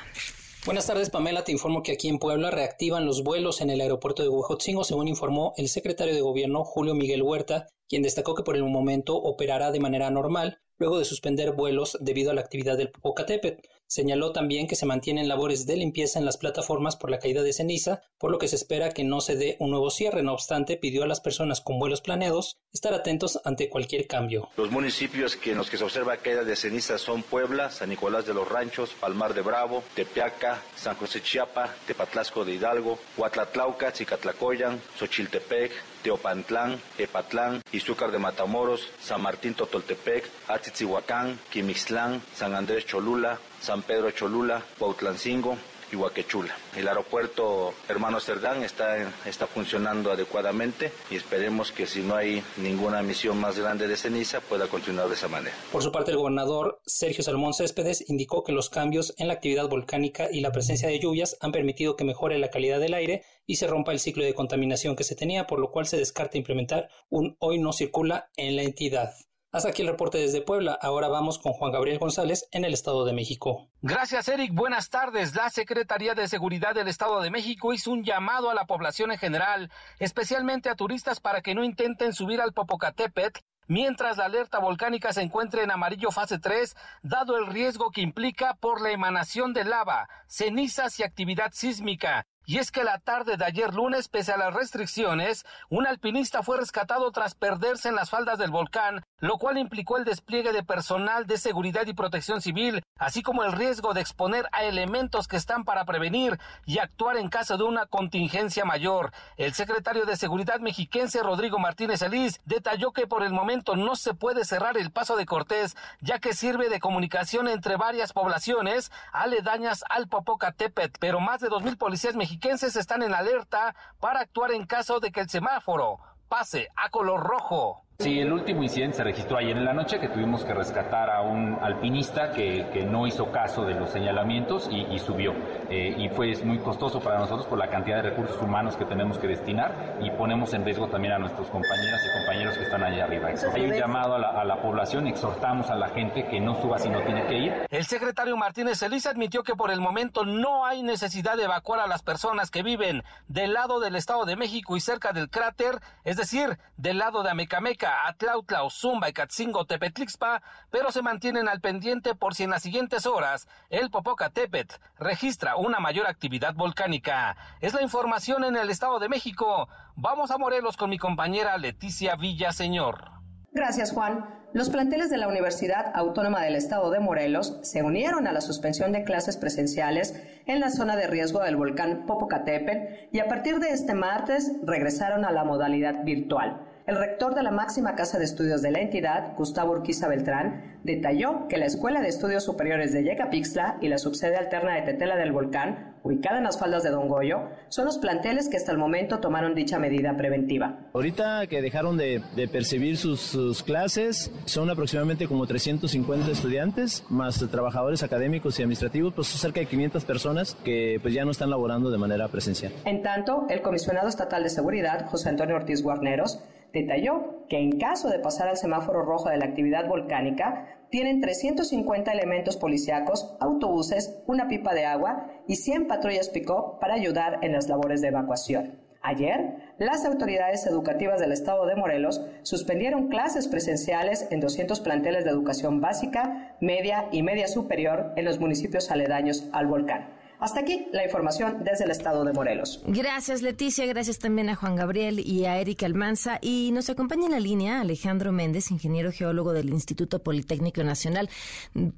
Buenas tardes, Pamela. Te informo que aquí en Puebla reactivan los vuelos en el aeropuerto de Huejotzingo, según informó el secretario de Gobierno Julio Miguel Huerta, quien destacó que por el momento operará de manera normal, luego de suspender vuelos debido a la actividad del Popocatépetl. Señaló también que se mantienen labores de limpieza en las plataformas por la caída de ceniza, por lo que se espera que no se dé un nuevo cierre. No obstante, pidió a las personas con vuelos planeados estar atentos ante cualquier cambio. Los municipios que en los que se observa caída de ceniza son Puebla, San Nicolás de los Ranchos, Palmar de Bravo, Tepeaca, San José Chiapa, Tepatlasco de Hidalgo, Huatlatlauca, Cicatlacoyan, Xochiltepec, Teopantlán, Epatlán, Izúcar de Matamoros, San Martín Totoltepec, Atzitzihuacán, Quimixtlán, San Andrés Cholula, San Pedro Cholula, Cuautlancingo, y. El aeropuerto Hermano Cerdán está, está funcionando adecuadamente y esperemos que si no hay ninguna misión más grande de ceniza pueda continuar de esa manera. Por su parte, el gobernador Sergio Salmón Céspedes indicó que los cambios en la actividad volcánica y la presencia de lluvias han permitido que mejore la calidad del aire y se rompa el ciclo de contaminación que se tenía, por lo cual se descarta implementar un hoy no circula en la entidad. Hasta aquí el reporte desde Puebla. Ahora vamos con Juan Gabriel González en el Estado de México. Gracias, Eric. Buenas tardes. La Secretaría de Seguridad del Estado de México hizo un llamado a la población en general, especialmente a turistas, para que no intenten subir al Popocatépetl mientras la alerta volcánica se encuentre en amarillo fase 3, dado el riesgo que implica por la emanación de lava, cenizas y actividad sísmica. Y es que la tarde de ayer lunes, pese a las restricciones, un alpinista fue rescatado tras perderse en las faldas del volcán, lo cual implicó el despliegue de personal de seguridad y protección civil, así como el riesgo de exponer a elementos que están para prevenir y actuar en caso de una contingencia mayor. El secretario de Seguridad mexiquense Rodrigo Martínez Elís detalló que por el momento no se puede cerrar el paso de Cortés, ya que sirve de comunicación entre varias poblaciones aledañas al Popocatépetl, pero más de dos mil policías mexicanos están en alerta para actuar en caso de que el semáforo pase a color rojo. Sí, el último incidente se registró ayer en la noche que tuvimos que rescatar a un alpinista que, que no hizo caso de los señalamientos y, subió. Eh, y fue muy costoso para nosotros por la cantidad de recursos humanos que tenemos que destinar y ponemos en riesgo también a nuestros compañeras y compañeros que están allá arriba. Hay un llamado a la, a la población, exhortamos a la gente que no suba si no tiene que ir. El secretario Martínez Elisa admitió que por el momento no hay necesidad de evacuar a las personas que viven del lado del Estado de México y cerca del cráter, es decir, del lado de Amecameca Atlautla, Zumba y Catzingo, Tepetlixpa, pero se mantienen al pendiente por si en las siguientes horas el Popocatépetl registra una mayor actividad volcánica. Es la información en el Estado de México. Vamos a Morelos con mi compañera Leticia Villaseñor. Gracias, Juan. Los planteles de la Universidad Autónoma del Estado de Morelos se unieron a la suspensión de clases presenciales en la zona de riesgo del volcán Popocatépetl y a partir de este martes regresaron a la modalidad virtual. El rector de la máxima casa de estudios de la entidad, Gustavo Urquiza Beltrán, detalló que la Escuela de Estudios Superiores de Yecapixtla y la subsede alterna de Tetela del Volcán, ubicada en las faldas de Don Goyo, son los planteles que hasta el momento tomaron dicha medida preventiva. Ahorita que dejaron de, percibir sus, clases, son aproximadamente como 350 estudiantes, más trabajadores académicos y administrativos, pues cerca de 500 personas que pues ya no están laborando de manera presencial. En tanto, el comisionado estatal de seguridad, José Antonio Ortiz Guarneros, Detalló que en caso de pasar al semáforo rojo de la actividad volcánica, tienen 350 elementos policíacos, autobuses, una pipa de agua y 100 patrullas pick-up para ayudar en las labores de evacuación. Ayer, las autoridades educativas del estado de Morelos suspendieron clases presenciales en 200 planteles de educación básica, media y media superior en los municipios aledaños al volcán. Hasta aquí la información desde el estado de Morelos. Gracias, Leticia. Gracias también a Juan Gabriel y a Erika Almanza. Y nos acompaña en la línea Alejandro Méndez, ingeniero geólogo del Instituto Politécnico Nacional.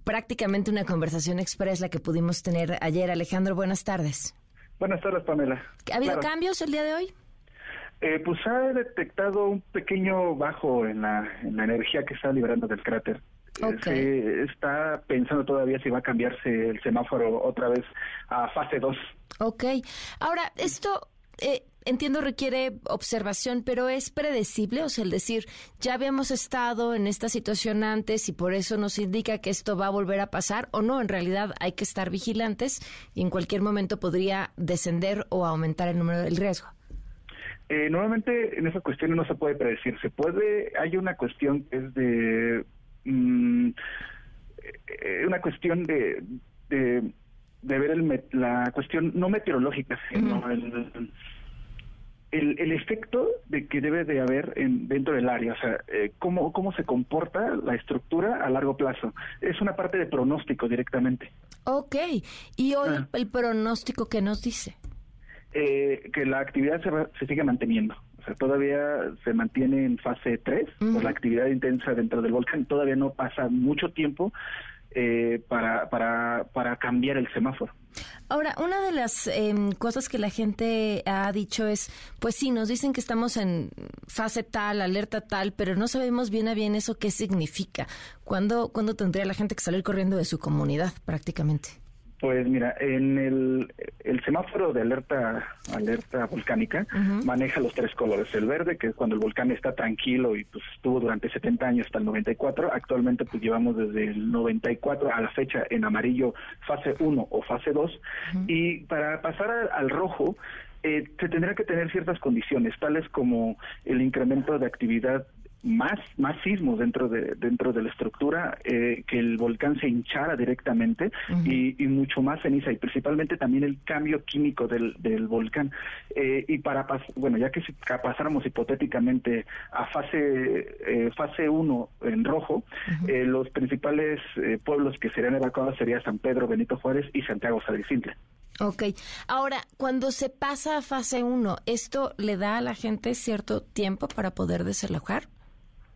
Prácticamente una conversación express la que pudimos tener ayer. Alejandro, buenas tardes. Buenas tardes, Pamela. ¿Ha habido cambios el día de hoy? Eh, pues ha detectado un pequeño bajo en la, en la energía que está liberando del cráter. Se está pensando todavía si va a cambiarse el semáforo otra vez a fase 2. Ok. Ahora, esto eh, entiendo requiere observación, pero es predecible, o sea, el decir, ya habíamos estado en esta situación antes y por eso nos indica que esto va a volver a pasar, o no, en realidad hay que estar vigilantes y en cualquier momento podría descender o aumentar el número del riesgo. Eh, normalmente en esa cuestión no se puede predecir, se puede, hay una cuestión que es de Mm, eh, una cuestión de, de, ver el, la cuestión no meteorológica, sino el, el, efecto de que debe de haber en, dentro del área, o sea, eh, cómo, cómo se comporta la estructura a largo plazo. Es una parte de pronóstico directamente. Ok, y hoy ah. el pronóstico que nos dice. Eh, que la actividad se, se sigue manteniendo. O sea, todavía se mantiene en fase 3 por la actividad intensa dentro del volcán. Todavía no pasa mucho tiempo eh, para, para, para cambiar el semáforo. Ahora, una de las em, cosas que la gente ha dicho es, pues sí, nos dicen que estamos en fase tal, alerta tal, pero no sabemos bien a bien eso qué significa. ¿Cuándo, ¿cuándo tendría la gente que salir corriendo de su comunidad prácticamente? Pues mira, en el, el semáforo de alerta alerta volcánica maneja los tres colores. El verde, que es cuando el volcán está tranquilo y pues estuvo durante 70 años hasta el 94. Actualmente pues llevamos desde el 94 a la fecha en amarillo fase 1 o fase 2. Y para pasar al rojo, eh, se tendrá que tener ciertas condiciones, tales como el incremento de actividad más, más sismos dentro de, dentro de la estructura, eh, que el volcán se hinchara directamente y, mucho más ceniza y principalmente también el cambio químico del, del volcán. Eh, y para, bueno, ya que si pasáramos hipotéticamente a fase eh, fase 1 en rojo, los principales pueblos que serían evacuados serían San Pedro, Benito Juárez y Santiago Sadricintle. Ok. Ahora, cuando se pasa a fase 1, ¿esto le da a la gente cierto tiempo para poder desalojar?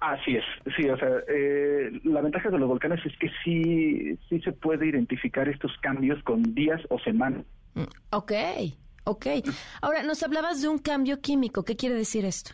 Así es, sí, o sea, eh, la ventaja de los volcanes es que sí, sí se puede identificar estos cambios con días o semanas. Ok, ok. Ahora, nos hablabas de un cambio químico, ¿qué quiere decir esto?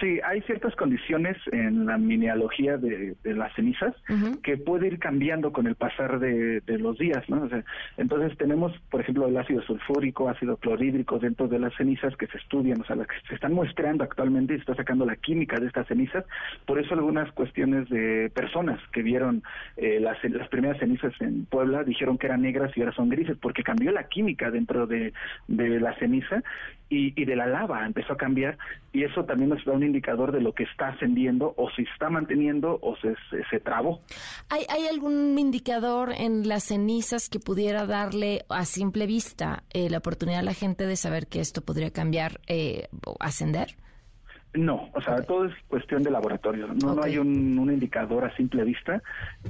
Sí, hay ciertas condiciones en la mineralogía de, las cenizas que puede ir cambiando con el pasar de, los días, ¿no? entonces tenemos, por ejemplo, el ácido sulfúrico, ácido clorhídrico dentro de las cenizas que se estudian, o sea, las que se están muestreando actualmente y se está sacando la química de estas cenizas. Por eso algunas cuestiones de personas que vieron eh, las, primeras cenizas en Puebla dijeron que eran negras y ahora son grises, porque cambió la química dentro de, la ceniza y, y de la lava empezó a cambiar y eso también nos da un indicador de lo que está ascendiendo o si está manteniendo o se, se, trabó. ¿Hay, ¿Hay, algún indicador en las cenizas que pudiera darle a simple vista eh, la oportunidad a la gente de saber que esto podría cambiar eh, o ascender? No, o sea, todo es cuestión de laboratorio. No, no hay un, un, indicador a simple vista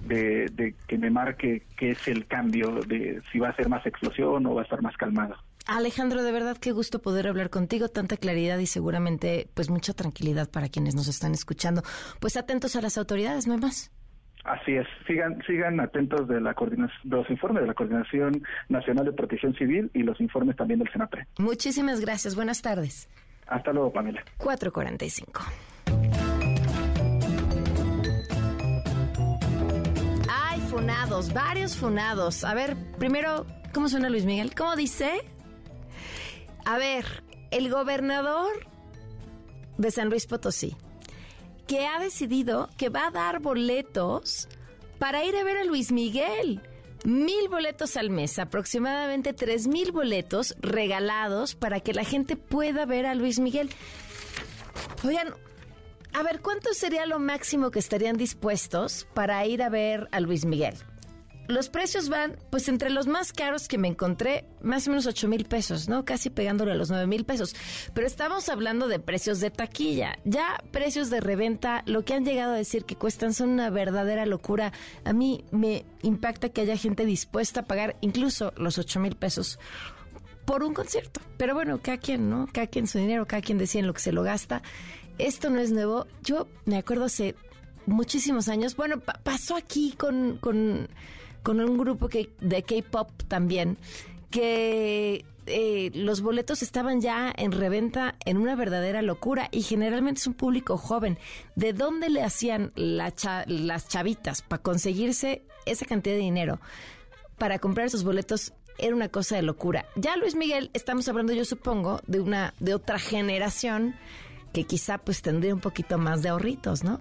de, de que me marque qué es el cambio de si va a ser más explosión o va a estar más calmado. Alejandro, de verdad qué gusto poder hablar contigo, tanta claridad y seguramente pues mucha tranquilidad para quienes nos están escuchando. Pues atentos a las autoridades, no hay más. Así es, sigan, sigan atentos de, la de los informes de la Coordinación Nacional de Protección Civil y los informes también del SENAPRE. Muchísimas gracias, buenas tardes. Hasta luego, Pamela. 445. Ay, funados, varios funados. A ver, primero, ¿cómo suena Luis Miguel? ¿Cómo dice? A ver, el gobernador de San Luis Potosí, que ha decidido que va a dar boletos para ir a ver a Luis Miguel. Mil boletos al mes, aproximadamente tres mil boletos regalados para que la gente pueda ver a Luis Miguel. Oigan, a ver, ¿cuánto sería lo máximo que estarían dispuestos para ir a ver a Luis Miguel? Los precios van, pues entre los más caros que me encontré, más o menos 8 mil pesos, ¿no? Casi pegándole a los 9 mil pesos. Pero estamos hablando de precios de taquilla. Ya precios de reventa, lo que han llegado a decir que cuestan son una verdadera locura. A mí me impacta que haya gente dispuesta a pagar incluso los 8 mil pesos por un concierto. Pero bueno, cada quien, ¿no? Cada quien su dinero, cada quien decide en lo que se lo gasta. Esto no es nuevo. Yo me acuerdo hace muchísimos años. Bueno, pasó aquí con, con, un grupo que, de K-pop también, que eh, los boletos estaban ya en reventa en una verdadera locura y generalmente es un público joven. ¿De dónde le hacían las chavitas para conseguirse esa cantidad de dinero? Para comprar esos boletos era una cosa de locura. Ya Luis Miguel, estamos hablando yo supongo de una de otra generación que quizá pues tendría un poquito más de ahorritos, ¿no?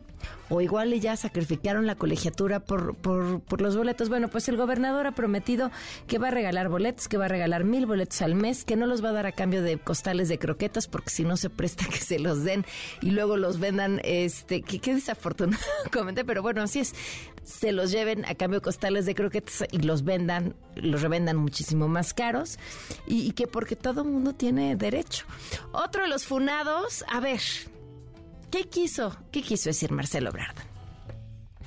O igual ya sacrificaron la colegiatura por, por, por, los boletos. Bueno, pues el gobernador ha prometido que va a regalar boletos, que va a regalar mil boletos al mes, que no los va a dar a cambio de costales de croquetas, porque si no se presta que se los den y luego los vendan, este, que qué desafortunado comenté, pero bueno, así es se los lleven a cambio de costales de croquetas y los vendan, los revendan muchísimo más caros y, que porque todo mundo tiene derecho. Otro de los funados, a ver, ¿qué quiso? ¿Qué quiso decir Marcelo Brarda?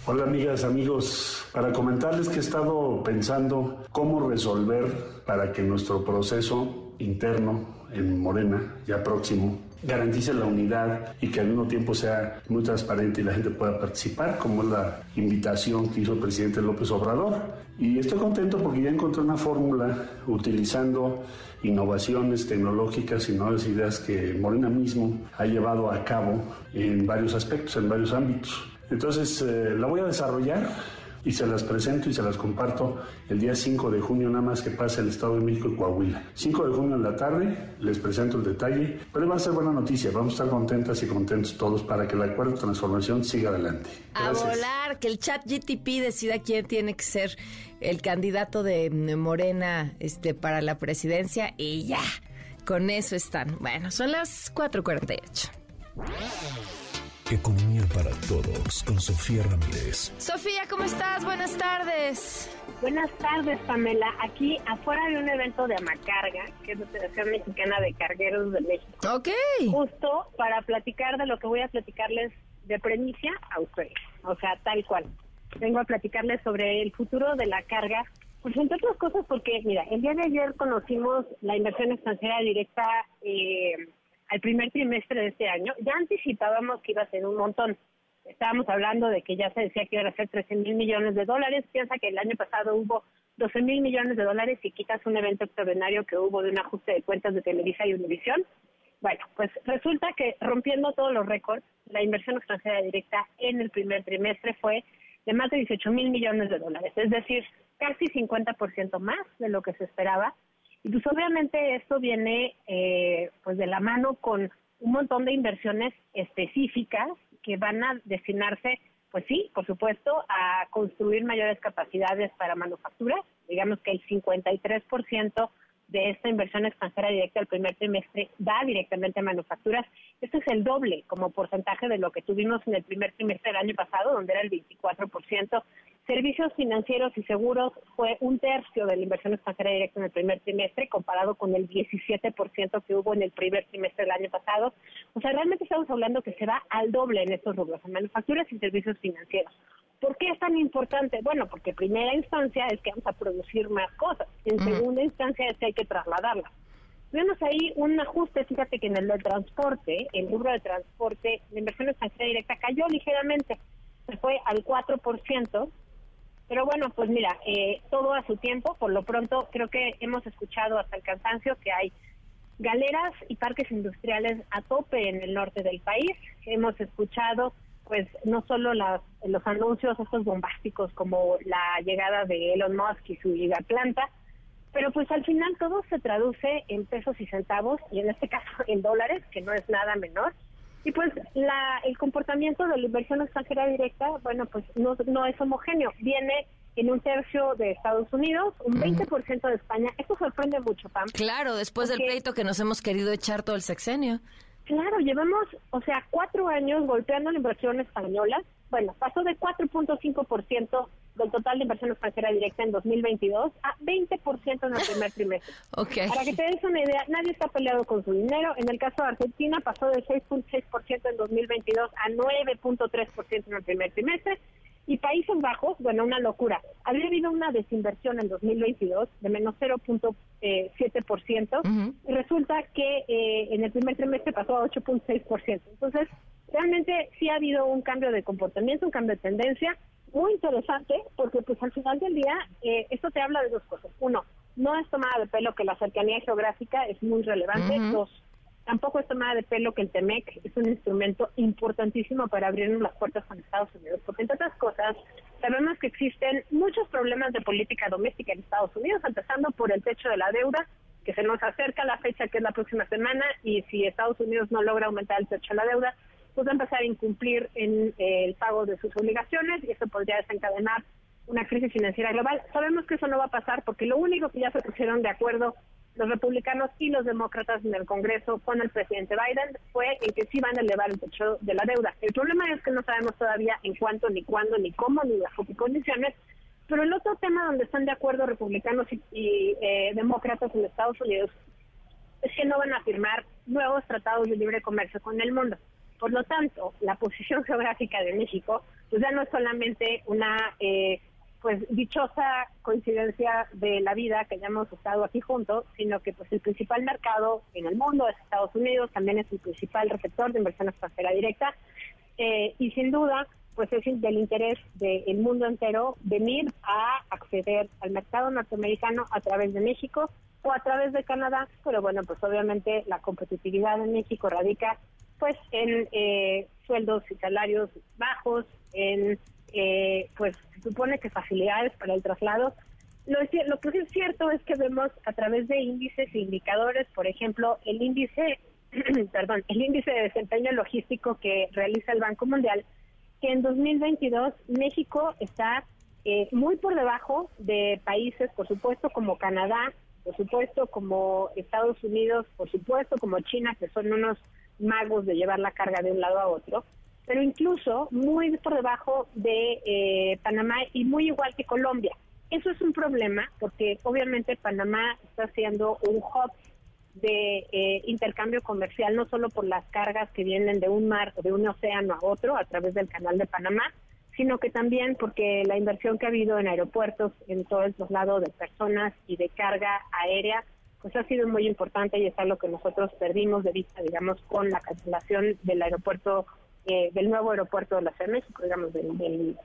Hola amigas, amigos, para comentarles que he estado pensando cómo resolver para que nuestro proceso interno en Morena, ya próximo, garantice la unidad y que al mismo tiempo sea muy transparente y la gente pueda participar, como es la invitación que hizo el presidente López Obrador. Y estoy contento porque ya encontré una fórmula utilizando innovaciones tecnológicas y nuevas ideas que Morena mismo ha llevado a cabo en varios aspectos, en varios ámbitos. Entonces, eh, la voy a desarrollar y se las presento y se las comparto el día 5 de junio, nada más que pase el Estado de México y Coahuila. 5 de junio en la tarde, les presento el detalle, pero va a ser buena noticia, vamos a estar contentas y contentos todos para que la cuarta transformación siga adelante. A volar, que el chat GTP decida quién tiene que ser el candidato de Morena este, para la presidencia y ya, con eso están. Bueno, son las 4.48. Economía para todos con Sofía Ramírez. Sofía, ¿cómo estás? Buenas tardes. Buenas tardes, Pamela. Aquí afuera de un evento de Amacarga, que es la Federación Mexicana de Cargueros de México. Ok. Justo para platicar de lo que voy a platicarles de premicia a ustedes. O sea, tal cual. Vengo a platicarles sobre el futuro de la carga. Pues entre otras cosas porque, mira, el día de ayer conocimos la inversión extranjera directa eh, al primer trimestre de este año, ya anticipábamos que iba a ser un montón. Estábamos hablando de que ya se decía que iba a ser 13 mil millones de dólares. Piensa que el año pasado hubo 12 mil millones de dólares y quitas un evento extraordinario que hubo de un ajuste de cuentas de Televisa y Univisión. Bueno, pues resulta que rompiendo todos los récords, la inversión extranjera directa en el primer trimestre fue de más de 18 mil millones de dólares, es decir, casi 50% más de lo que se esperaba y pues obviamente esto viene eh, pues de la mano con un montón de inversiones específicas que van a destinarse, pues sí, por supuesto, a construir mayores capacidades para manufacturas. Digamos que el 53% de esta inversión extranjera directa al primer trimestre va directamente a manufacturas. Esto es el doble como porcentaje de lo que tuvimos en el primer trimestre del año pasado, donde era el 24%. Servicios financieros y seguros fue un tercio de la inversión extranjera directa en el primer trimestre, comparado con el 17% que hubo en el primer trimestre del año pasado. O sea, realmente estamos hablando que se va al doble en estos rubros, en manufacturas y servicios financieros. ¿Por qué es tan importante? Bueno, porque en primera instancia es que vamos a producir más cosas. En segunda instancia es que hay que trasladarlas. Vemos ahí un ajuste, fíjate que en el de transporte, el rubro de transporte, la inversión extranjera directa cayó ligeramente, se fue al 4%, pero bueno, pues mira, eh, todo a su tiempo, por lo pronto creo que hemos escuchado hasta el cansancio que hay galeras y parques industriales a tope en el norte del país, hemos escuchado pues no solo las los anuncios estos bombásticos como la llegada de Elon Musk y su gigaplanta, pero pues al final todo se traduce en pesos y centavos y en este caso en dólares, que no es nada menor. Y pues la, el comportamiento de la inversión extranjera directa, bueno, pues no, no es homogéneo. Viene en un tercio de Estados Unidos, un 20% de España. Esto sorprende mucho, Pam. Claro, después del pleito que nos hemos querido echar todo el sexenio. Claro, llevamos, o sea, cuatro años golpeando la inversión española. Bueno, pasó de 4.5% del total de inversión extranjera directa en 2022 a 20% en el primer trimestre. Okay. Para que te des una idea, nadie está peleado con su dinero. En el caso de Argentina pasó de 6.6% en 2022 a 9.3% en el primer trimestre. Y Países Bajos, bueno, una locura. Había habido una desinversión en 2022 de menos 0.7%. Eh, y resulta que eh, en el primer trimestre pasó a 8.6%. Entonces, realmente sí ha habido un cambio de comportamiento, un cambio de tendencia muy interesante, porque pues al final del día eh, esto te habla de dos cosas. Uno, no es tomada de pelo que la cercanía geográfica es muy relevante. Dos, tampoco es tomada de pelo que el TEMEC es un instrumento importantísimo para abrirnos las puertas con Estados Unidos, porque entre otras cosas sabemos que existen muchos problemas de política doméstica en Estados Unidos, empezando por el techo de la deuda, que se nos acerca la fecha que es la próxima semana, y si Estados Unidos no logra aumentar el techo de la deuda, pues va a empezar a incumplir en eh, el pago de sus obligaciones y eso podría desencadenar una crisis financiera global. Sabemos que eso no va a pasar porque lo único que ya se pusieron de acuerdo los republicanos y los demócratas en el Congreso con el presidente Biden fue en que sí van a elevar el techo de la deuda. El problema es que no sabemos todavía en cuánto, ni cuándo, ni cómo, ni bajo qué condiciones. Pero el otro tema donde están de acuerdo republicanos y, eh, demócratas en Estados Unidos es que no van a firmar nuevos tratados de libre comercio con el mundo. Por lo tanto, la posición geográfica de México pues ya no es solamente una eh, pues dichosa coincidencia de la vida que hayamos estado aquí juntos, sino que pues el principal mercado en el mundo es Estados Unidos, también es el principal receptor de inversión extranjera directa eh, y sin duda pues es del interés del mundo entero venir a acceder al mercado norteamericano a través de México o a través de Canadá, pero bueno, pues obviamente la competitividad en México radica pues en eh, sueldos y salarios bajos, en eh, pues supone que facilidades para el traslado. Lo, lo que es cierto es que vemos a través de índices e indicadores, por ejemplo, el índice, perdón, el índice de desempeño logístico que realiza el Banco Mundial, que en 2022 México está eh, muy por debajo de países, por supuesto, como Canadá, por supuesto, como Estados Unidos, por supuesto, como China, que son unos magos de llevar la carga de un lado a otro pero incluso muy por debajo de eh, Panamá y muy igual que Colombia. Eso es un problema porque obviamente Panamá está siendo un hub de eh, intercambio comercial, no solo por las cargas que vienen de un mar o de un océano a otro a través del canal de Panamá, sino que también porque la inversión que ha habido en aeropuertos en todos los lados de personas y de carga aérea, pues ha sido muy importante y es algo que nosotros perdimos de vista, digamos, con la cancelación del aeropuerto eh, del nuevo aeropuerto de la Ciudad México, digamos, del, del,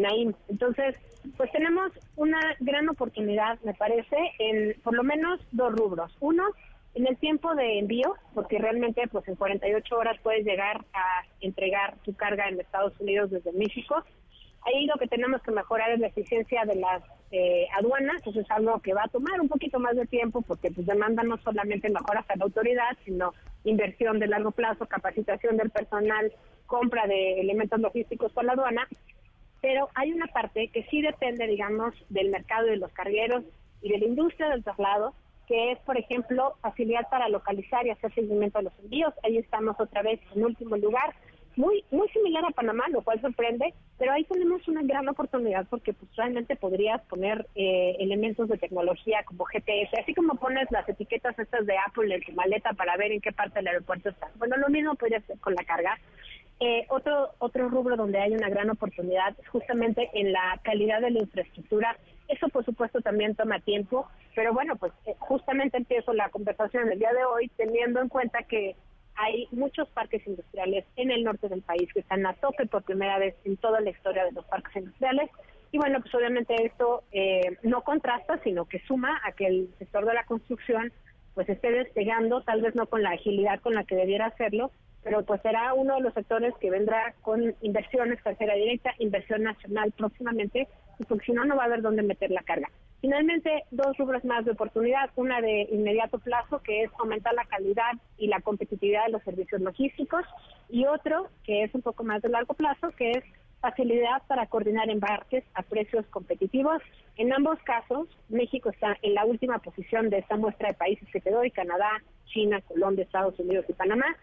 Naim. Entonces, pues tenemos una gran oportunidad, me parece, en por lo menos dos rubros. Uno, en el tiempo de envío, porque realmente pues en 48 horas puedes llegar a entregar tu carga en Estados Unidos desde México. Ahí lo que tenemos que mejorar es la eficiencia de las eh, aduanas, eso es algo que va a tomar un poquito más de tiempo porque pues demanda no solamente mejoras a la autoridad, sino inversión de largo plazo, capacitación del personal, compra de elementos logísticos por la aduana, pero hay una parte que sí depende, digamos, del mercado de los cargueros y de la industria del traslado, que es, por ejemplo, facilidad para localizar y hacer seguimiento de los envíos. Ahí estamos otra vez en último lugar, muy muy similar a Panamá, lo cual sorprende, pero ahí tenemos una gran oportunidad porque pues realmente podrías poner eh, elementos de tecnología como GPS, así como pones las etiquetas estas de Apple en tu maleta para ver en qué parte del aeropuerto está. Bueno, lo mismo podría ser con la carga. Eh, otro otro rubro donde hay una gran oportunidad es justamente en la calidad de la infraestructura. Eso, por supuesto, también toma tiempo, pero bueno, pues eh, justamente empiezo la conversación el día de hoy teniendo en cuenta que hay muchos parques industriales en el norte del país que están a tope por primera vez en toda la historia de los parques industriales. Y bueno, pues obviamente esto eh, no contrasta, sino que suma a que el sector de la construcción pues esté despegando, tal vez no con la agilidad con la que debiera hacerlo, pero pues será uno de los sectores que vendrá con inversión extranjera directa, inversión nacional próximamente, porque si no, no va a haber dónde meter la carga. Finalmente, dos rubros más de oportunidad, una de inmediato plazo, que es aumentar la calidad y la competitividad de los servicios logísticos, y otro, que es un poco más de largo plazo, que es facilidad para coordinar embarques a precios competitivos. En ambos casos, México está en la última posición de esta muestra de países que te doy, Canadá, China, Colombia, Estados Unidos y Panamá,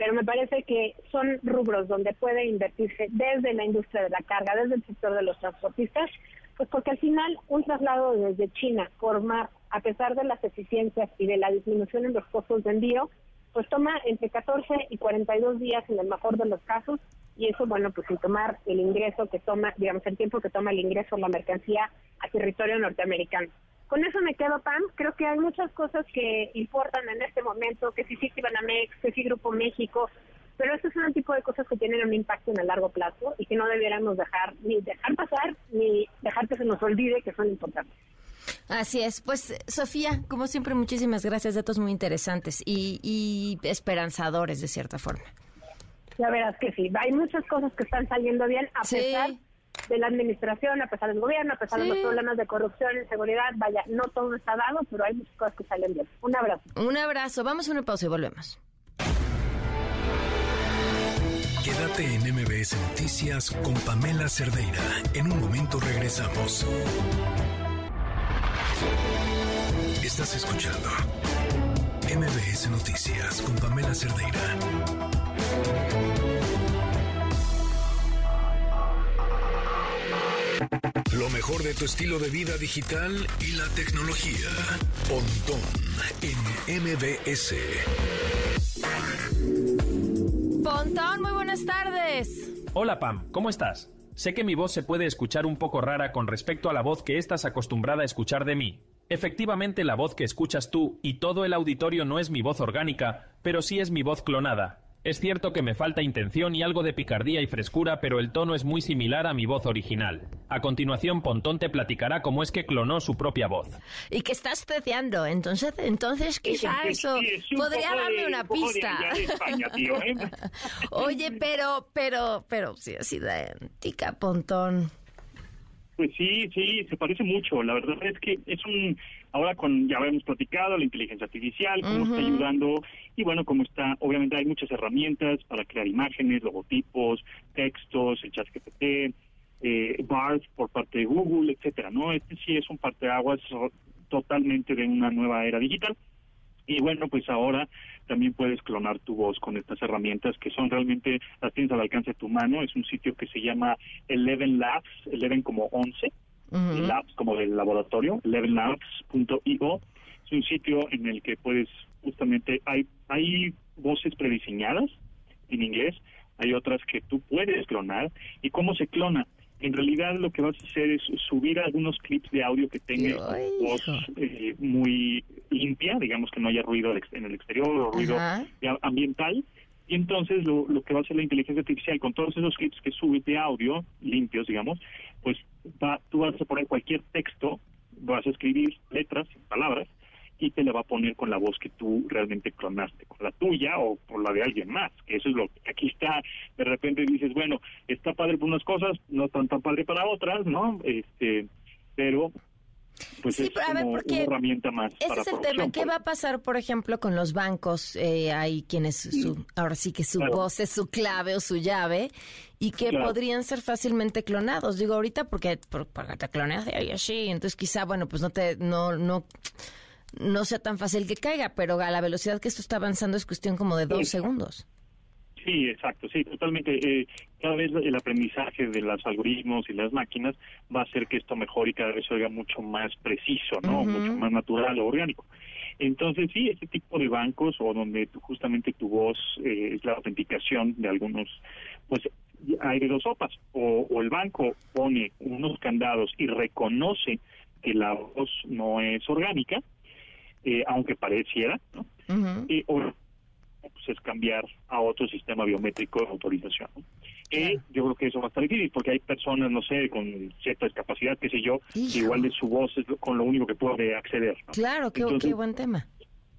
pero me parece que son rubros donde puede invertirse desde la industria de la carga, desde el sector de los transportistas, pues porque al final un traslado desde China por mar, a pesar de las eficiencias y de la disminución en los costos de envío, pues toma entre 14 y 42 días en el mejor de los casos y eso, bueno, pues sin tomar el ingreso que toma, digamos, el tiempo que toma el ingreso de la mercancía a territorio norteamericano. Con eso me quedo, Pam. Creo que hay muchas cosas que importan en este momento, que si sí Citibanamex, que si Grupo México, pero estos son el tipo de cosas que tienen un impacto en el largo plazo y que no debiéramos dejar ni dejar pasar ni dejar que se nos olvide que son importantes. Así es. Pues, Sofía, como siempre, muchísimas gracias. Datos muy interesantes y, y esperanzadores, de cierta forma. Ya verás que sí. Hay muchas cosas que están saliendo bien a pesar de la administración, a pesar del gobierno, a pesar de los problemas de corrupción y seguridad. Vaya, no todo está dado, pero hay muchas cosas que salen bien. Un abrazo. Un abrazo. Vamos a una pausa y volvemos. Quédate en MBS Noticias con Pamela Cerdeira. En un momento regresamos. Estás escuchando MBS Noticias con Pamela Cerdeira. Lo mejor de tu estilo de vida digital y la tecnología. Pontón en MBS. Pontón, muy buenas tardes. Hola Pam, ¿cómo estás? Sé que mi voz se puede escuchar un poco rara con respecto a la voz que estás acostumbrada a escuchar de mí. Efectivamente, la voz que escuchas tú y todo el auditorio no es mi voz orgánica, pero sí es mi voz clonada. Es cierto que me falta intención y algo de picardía y frescura, pero el tono es muy similar a mi voz original. A continuación, Pontón te platicará cómo es que clonó su propia voz. ¿Y qué estás deseando? Entonces, entonces quizá eso podría darme una pista. ¿eh? Oye, pero, pero, pero sí es idéntica, Pontón. Pues sí, sí, se parece mucho. La verdad es que es un ahora con ya habíamos platicado la inteligencia artificial cómo está ayudando y bueno cómo está obviamente hay muchas herramientas para crear imágenes logotipos textos el chat GPT eh, BART por parte de Google etcétera no este sí es un parteaguas totalmente de una nueva era digital y bueno, pues ahora también puedes clonar tu voz con estas herramientas que son realmente, las tienes al alcance de tu mano. Es un sitio que se llama Eleven Labs, Eleven como 11, labs como del laboratorio, elevenlabs.io. Es un sitio en el que puedes, justamente, hay, hay voces prediseñadas en inglés, hay otras que tú puedes clonar. ¿Y cómo se clona? En realidad lo que vas a hacer es subir algunos clips de audio que tenga voz eh, muy limpia, digamos que no haya ruido en el exterior o ruido ambiental. Y entonces lo, lo que va a hacer la inteligencia artificial con todos esos clips que subes de audio limpios, digamos, pues va, tú vas a poner cualquier texto, vas a escribir letras, palabras, y te la va a poner con la voz que tú realmente clonaste, con la tuya o con la de alguien más, que eso es lo que aquí está, de repente dices, bueno, está padre por unas cosas, no tan tan padre para otras, ¿no? Este, pero pues es como una herramienta más. Ese es el tema. ¿Qué va a pasar, por ejemplo, con los bancos? Eh, hay quienes, su, ahora sí que su voz es su clave o su llave y que podrían ser fácilmente clonados. Digo ahorita porque, porque te cloneas y así, entonces quizá, bueno, pues no te, no, no no sea tan fácil que caiga, pero a la velocidad que esto está avanzando es cuestión como de dos segundos. Sí, exacto, sí, totalmente. Eh, cada vez el aprendizaje de los algoritmos y las máquinas va a hacer que esto mejore y cada vez se mucho más preciso, ¿no? Mucho más natural o orgánico. Entonces, sí, este tipo de bancos o donde justamente tu voz eh, es la autenticación de algunos, pues hay de dos sopas. O, o el banco pone unos candados y reconoce que la voz no es orgánica, eh, aunque pareciera, ¿no? y, o pues, es cambiar a otro sistema biométrico de autorización. Eh, yo creo que eso va a estar difícil porque hay personas, no sé, con cierta discapacidad, qué sé yo, igual de su voz es con lo único que puede acceder. Claro, qué, buen tema.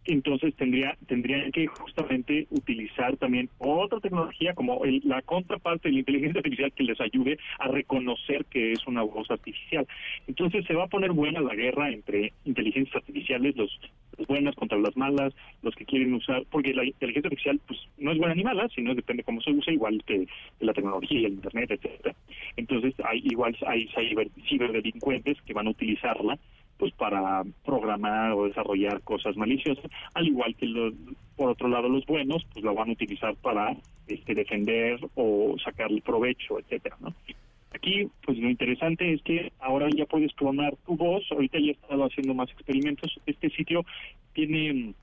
Entonces tendría tendrían que justamente utilizar también otra tecnología como la contraparte de la inteligencia artificial que les ayude a reconocer que es una voz artificial. Entonces se va a poner buena la guerra entre inteligencias artificiales, los, las buenas contra las malas, los que quieren usar, porque la inteligencia artificial pues no es buena ni mala, sino depende cómo se usa, igual que la tecnología y el internet, etcétera. Entonces hay igual hay ciberdelincuentes que van a utilizarla pues para programar o desarrollar cosas maliciosas, al igual que los, por otro lado los buenos pues lo van a utilizar para este defender o sacarle provecho, etcétera, ¿no? Aquí, pues lo interesante es que ahora ya puedes clonar tu voz. Ahorita ya he estado haciendo más experimentos. Este sitio tiene,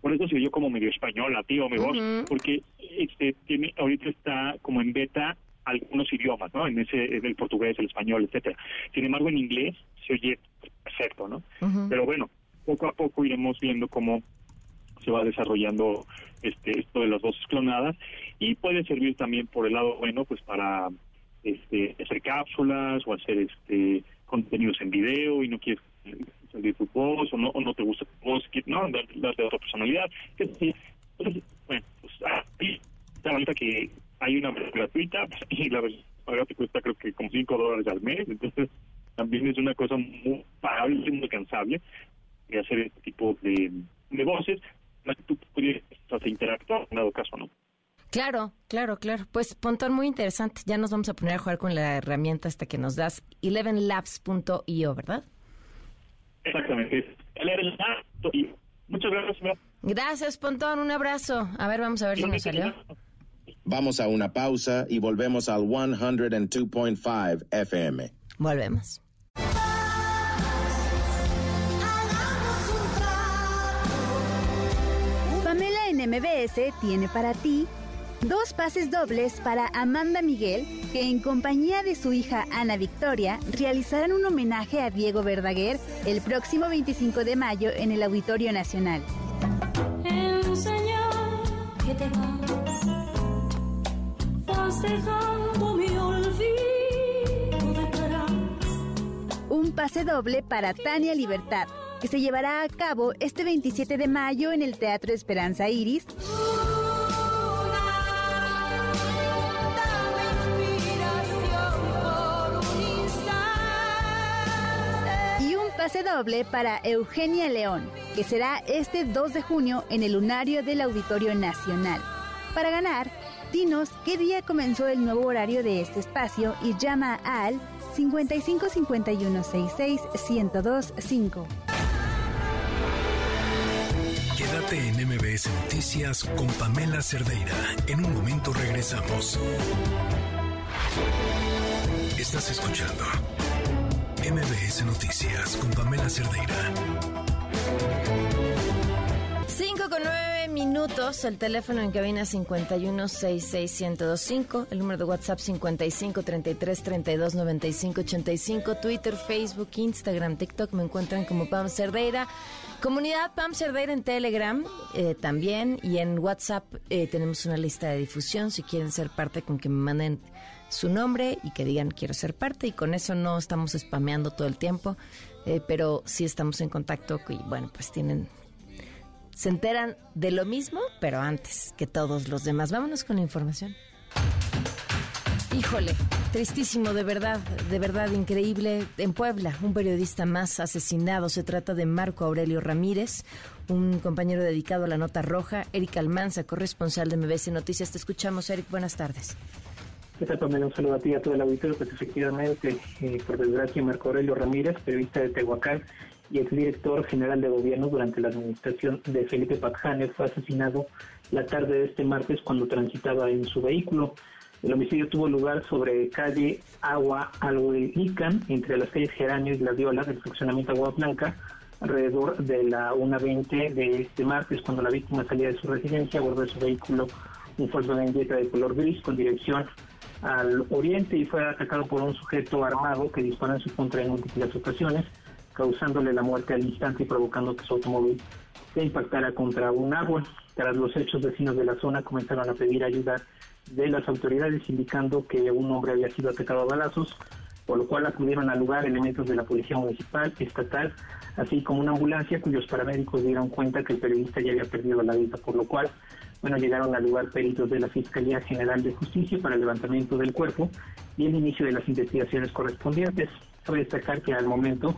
por eso se yo como medio española, tío, mi voz, porque este tiene, ahorita está como en beta algunos idiomas, ¿no? En ese, el portugués, el español, etcétera. Sin embargo, en inglés se oye perfecto, ¿no? Pero bueno, poco a poco iremos viendo cómo se va desarrollando este esto de las voces clonadas y puede servir también por el lado bueno, pues para este hacer cápsulas o hacer este contenidos en video y no quieres salir tu voz o no, o no te gusta tu voz, no, darle otra personalidad. Entonces, bueno, pues ahí que hay una gratuita y la versión te cuesta creo que como 5 dólares al mes, entonces también es una cosa muy pagable y muy alcanzable de hacer este tipo de, las que tú pudieras interactuar en dado caso, ¿no? Claro, claro, claro. Pues Pontón, muy interesante. Ya nos vamos a poner a jugar con la herramienta hasta que nos das 11labs.io, ¿verdad? Exactamente. Muchas gracias. Gracias, Pontón. Un abrazo. A ver, vamos a ver si nos salió. Vamos a una pausa y volvemos al 102.5 FM. Volvemos. MBS tiene para ti dos pases dobles para Amanda Miguel, que en compañía de su hija Ana Victoria realizarán un homenaje a Diego Verdaguer el próximo 25 de mayo en el Auditorio Nacional. que te un pase doble para Tania Libertad, que se llevará a cabo este 27 de mayo en el Teatro Esperanza Iris. Y un pase doble para Eugenia León, que será este 2 de junio en el Lunario del Auditorio Nacional. Para ganar, dinos qué día comenzó el nuevo horario de este espacio y llama al 55 51 66 1025. Quédate en MBS Noticias con Pamela Cerdeira. En un momento regresamos. Estás escuchando MBS Noticias con Pamela Cerdeira. 5 con 9 minutos, el teléfono en cabina 5166125, el número de WhatsApp 5533329585, Twitter, Facebook, Instagram, TikTok, me encuentran como Pam Cerdeira. Comunidad Pam Cerdeira en Telegram eh, también y en WhatsApp eh, tenemos una lista de difusión si quieren ser parte con que me manden su nombre y que digan quiero ser parte y con eso no estamos spameando todo el tiempo, eh, pero sí estamos en contacto y bueno, pues tienen se enteran de lo mismo, pero antes que todos los demás. Vámonos con la información. Híjole, tristísimo, de verdad, de verdad increíble. En Puebla, un periodista más asesinado. Se trata de Marco Aurelio Ramírez, un compañero dedicado a la nota roja. Eric Almanza, corresponsal de MBC Noticias. Te escuchamos, Eric. Buenas tardes. ¿Qué tal? Un saludo a ti a todo el auditorio. Pues efectivamente, eh, por desgracia, Marco Aurelio Ramírez, periodista de Tehuacán, y exdirector general de gobierno durante la administración de Felipe Pacjanes fue asesinado la tarde de este martes cuando transitaba en su vehículo. El homicidio tuvo lugar sobre calle Agua Alhuelican, entre las calles Geranio y La Viola del fraccionamiento Agua Blanca, alrededor de la 1.20 de este martes, cuando la víctima salía de su residencia, abordó su vehículo un Volkswagen Jetta de color gris con dirección al oriente y fue atacado por un sujeto armado que disparó en su contra en múltiples ocasiones causándole la muerte al instante y provocando que su automóvil se impactara contra un árbol. Tras los hechos, vecinos de la zona comenzaron a pedir ayuda de las autoridades, indicando que un hombre había sido atacado a balazos. por lo cual acudieron al lugar elementos de la Policía Municipal, Estatal, así como una ambulancia cuyos paramédicos dieron cuenta que el periodista ya había perdido la vida, por lo cual, bueno, llegaron al lugar peritos de la Fiscalía General de Justicia para el levantamiento del cuerpo y el inicio de las investigaciones correspondientes. Cabe destacar que al momento,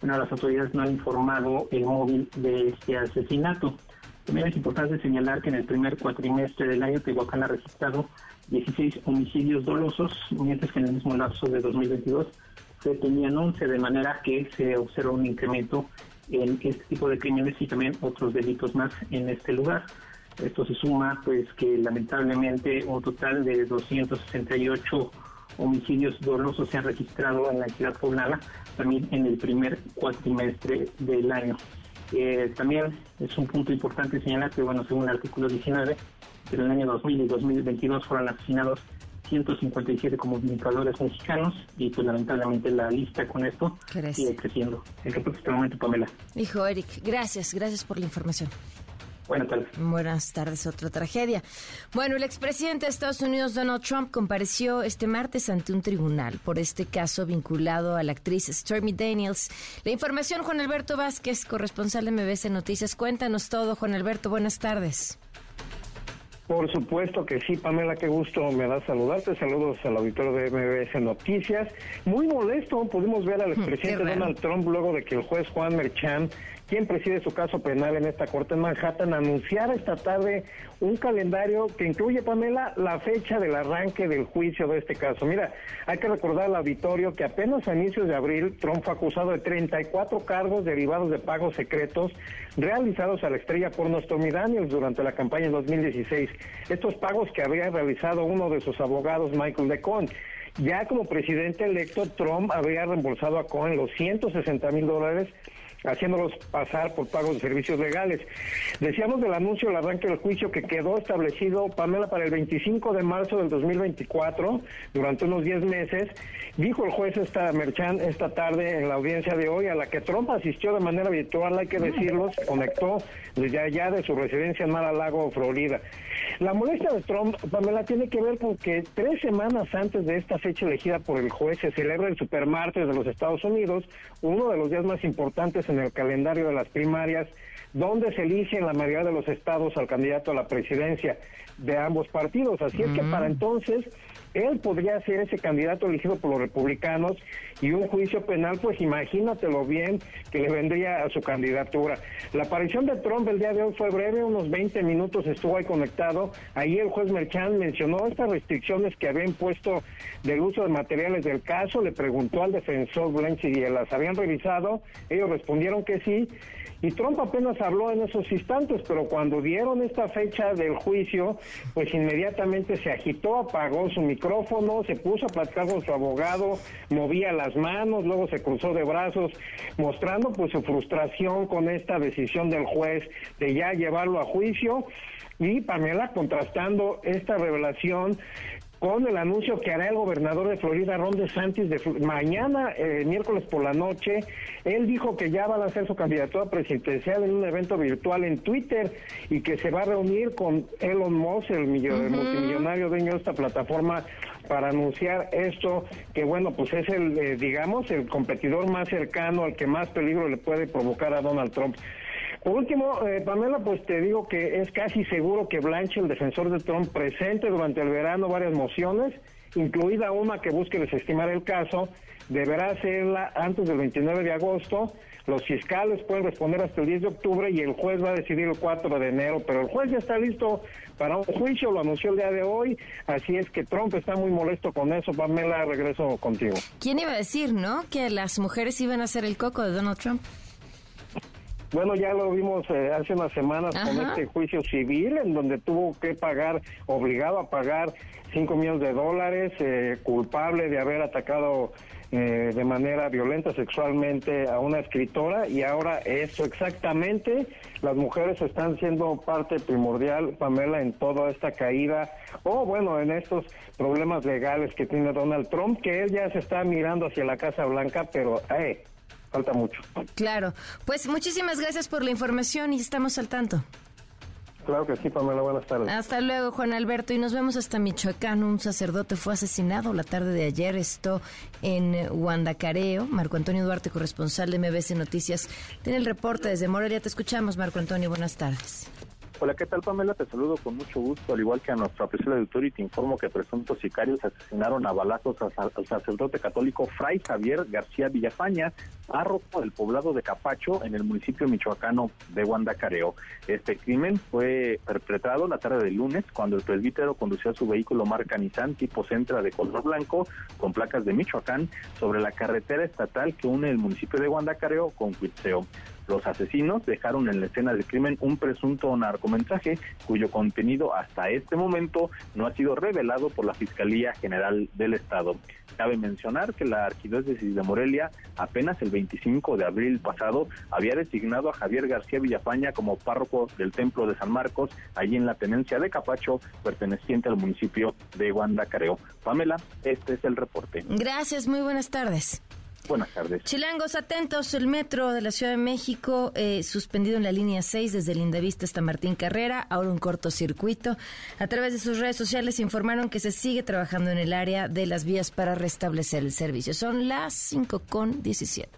bueno, las autoridades no han informado el móvil de este asesinato. También es importante señalar que en el primer cuatrimestre del año Tehuacán ha registrado 16 homicidios dolosos, mientras que en el mismo lapso de 2022 se tenían 11, de manera que se observa un incremento en este tipo de crímenes y también otros delitos más en este lugar. Esto se suma, pues, que lamentablemente un total de 268 homicidios dolosos se han registrado en la ciudad poblana, también en el primer cuatrimestre del año. Eh, también es un punto importante señalar que, bueno, según el artículo 19, en el año 2000 y 2022 fueron asesinados 157 comunicadores mexicanos y pues lamentablemente la lista con esto sigue creciendo. En este momento, Pamela. Hijo Eric, gracias, gracias por la información. Buenas tardes. Buenas tardes, otra tragedia. Bueno, el expresidente de Estados Unidos, Donald Trump, compareció este martes ante un tribunal por este caso vinculado a la actriz Stormy Daniels. La información, Juan Alberto Vázquez, corresponsal de MBC Noticias. Cuéntanos todo, Juan Alberto. Buenas tardes. Por supuesto que sí, Pamela, qué gusto me da saludarte. Saludos al auditorio de MBS Noticias. Muy molesto, pudimos ver al expresidente Donald Trump luego de que el juez Juan Merchan quien preside su caso penal en esta corte en Manhattan, anunciar esta tarde un calendario que incluye, Pamela, la fecha del arranque del juicio de este caso. Mira, hay que recordar al auditorio que apenas a inicios de abril Trump fue acusado de 34 cargos derivados de pagos secretos realizados a la estrella porno Stormy Daniels durante la campaña en 2016. Estos pagos que había realizado uno de sus abogados, Michael DeCon. Ya como presidente electo, Trump había reembolsado a Cohen los 160 mil dólares haciéndolos pasar por pagos de servicios legales. Decíamos del anuncio del arranque del juicio que quedó establecido, Pamela, para el 25 de marzo del 2024, durante unos 10 meses, dijo el juez esta Merchan esta tarde en la audiencia de hoy, a la que Trump asistió de manera virtual, hay que decirlo, se conectó desde allá de su residencia en Mar-a-Lago, Florida. La molestia de Trump, Pamela, tiene que ver con que tres semanas antes de esta fecha elegida por el juez se celebra el Supermartes de los Estados Unidos, uno de los días más importantes en el calendario de las primarias, donde se elige en la mayoría de los estados al candidato a la presidencia de ambos partidos. Así es que para entonces él podría ser ese candidato elegido por los republicanos y un juicio penal, pues imagínatelo bien que le vendría a su candidatura. La aparición de Trump el día de hoy fue breve, unos 20 minutos estuvo ahí conectado. Ahí el juez Merchan mencionó estas restricciones que había impuesto del uso de materiales del caso, le preguntó al defensor Blanche si las habían revisado, ellos respondieron que sí y Trump apenas habló en esos instantes, pero cuando dieron esta fecha del juicio, pues inmediatamente se agitó, apagó su micrófono, se puso a platicar con su abogado, movía las manos, luego se cruzó de brazos, mostrando pues su frustración con esta decisión del juez de ya llevarlo a juicio. Y Pamela contrastando esta revelación con el anuncio que hará el gobernador de Florida, Ron DeSantis, de mañana, eh, miércoles por la noche. Él dijo que ya va a hacer su candidatura presidencial en un evento virtual en Twitter y que se va a reunir con Elon Musk, el, multimillonario dueño de esta plataforma, para anunciar esto, que bueno, pues es el, eh, digamos, el competidor más cercano al que más peligro le puede provocar a Donald Trump. Por último, eh, Pamela, pues te digo que es casi seguro que Blanche, el defensor de Trump, presente durante el verano varias mociones, incluida una que busque desestimar el caso, deberá hacerla antes del 29 de agosto. Los fiscales pueden responder hasta el 10 de octubre y el juez va a decidir el 4 de enero, pero el juez ya está listo para un juicio, lo anunció el día de hoy, así es que Trump está muy molesto con eso. Pamela, regreso contigo. ¿Quién iba a decir, no? Que las mujeres iban a ser el coco de Donald Trump. Bueno, ya lo vimos eh, hace unas semanas con este juicio civil en donde tuvo que pagar, obligado a pagar 5 millones de dólares, eh, culpable de haber atacado eh, de manera violenta sexualmente a una escritora y ahora eso exactamente, las mujeres están siendo parte primordial, Pamela, en toda esta caída o bueno, en estos problemas legales que tiene Donald Trump, que él ya se está mirando hacia la Casa Blanca, pero eh, falta mucho. Claro, pues muchísimas gracias por la información y estamos al tanto. Claro que sí, Pamela, buenas tardes. Hasta luego, Juan Alberto. Y nos vemos hasta Michoacán. Un sacerdote fue asesinado la tarde de ayer. Esto en Guandacareo. Marco Antonio Duarte, corresponsal de MBC Noticias, tiene el reporte desde Morelia. Te escuchamos, Marco Antonio. Buenas tardes. Hola, ¿qué tal Pamela? Te saludo con mucho gusto, al igual que a nuestro apreciado auditorio y te informo que presuntos sicarios asesinaron a balazos al sacerdote católico Fray Javier García Villafaña, párroco del poblado de Capacho, en el municipio michoacano de Guandacareo. Este crimen fue perpetrado la tarde del lunes, cuando el presbítero conducía su vehículo marca Nissan tipo Centra de color blanco, con placas de Michoacán, sobre la carretera estatal que une el municipio de Guandacareo con Cuitseo. Los asesinos dejaron en la escena del crimen un presunto narcomensaje cuyo contenido hasta este momento no ha sido revelado por la Fiscalía General del Estado. Cabe mencionar que la Arquidiócesis de Morelia apenas el 25 de abril pasado había designado a Javier García Villafaña como párroco del Templo de San Marcos, allí en la tenencia de Capacho, perteneciente al municipio de Guandacareo. Pamela, este es el reporte. Gracias, muy buenas tardes. Buenas tardes. Chilangos, atentos. El metro de la Ciudad de México eh, suspendido en la línea 6 desde Lindavista hasta Martín Carrera, ahora un cortocircuito. A través de sus redes sociales informaron que se sigue trabajando en el área de las vías para restablecer el servicio. Son las 5 con 17.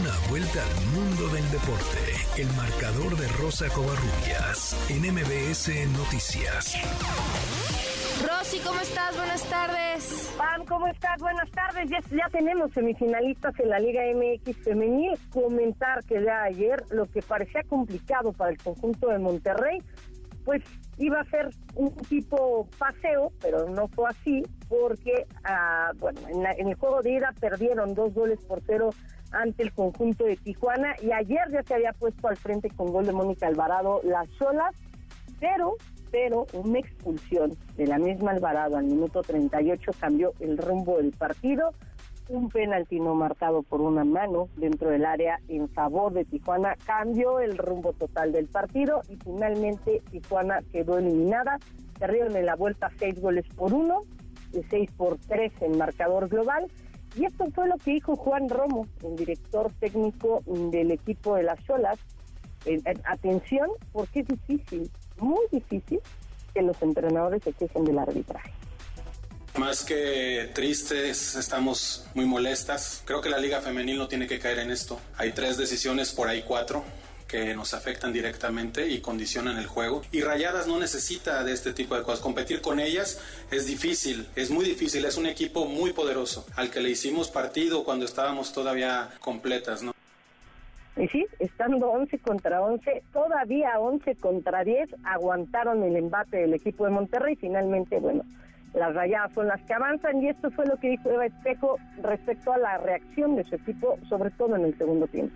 Una vuelta al mundo del deporte. El marcador de Rosa Covarrubias en MBS Noticias. Rosy, ¿cómo estás? Buenas tardes. Pam, ¿cómo estás? Buenas tardes. Ya, tenemos semifinalistas en la Liga MX femenil. Comentar que ya ayer lo que parecía complicado para el conjunto de Monterrey, pues iba a ser un tipo paseo, pero no fue así, porque ah, bueno, en, en, el juego de ida perdieron dos goles por cero ante el conjunto de Tijuana y ayer ya se había puesto al frente con gol de Mónica Alvarado las solas, pero pero una expulsión de la misma Alvarado al minuto 38 cambió el rumbo del partido. Un penalti no marcado por una mano dentro del área en favor de Tijuana cambió el rumbo total del partido y finalmente Tijuana quedó eliminada. Perdieron en la vuelta seis goles por uno, de seis por tres en marcador global. Y esto fue lo que dijo Juan Romo, el director técnico del equipo de las Solas. atención, porque es difícil muy difícil que los entrenadores se quejen del arbitraje. Más que tristes, estamos muy molestas. Creo que la Liga Femenil no tiene que caer en esto. Hay tres decisiones, por ahí cuatro, que nos afectan directamente y condicionan el juego. Y Rayadas no necesita de este tipo de cosas. Competir con ellas es difícil, es muy difícil. Es un equipo muy poderoso, al que le hicimos partido cuando estábamos todavía completas, ¿no? Y sí, estando 11 contra 11, todavía 11 contra 10, aguantaron el embate del equipo de Monterrey. Finalmente, bueno, las rayadas son las que avanzan y esto fue lo que dijo Eva Espejo respecto a la reacción de su equipo, sobre todo en el segundo tiempo.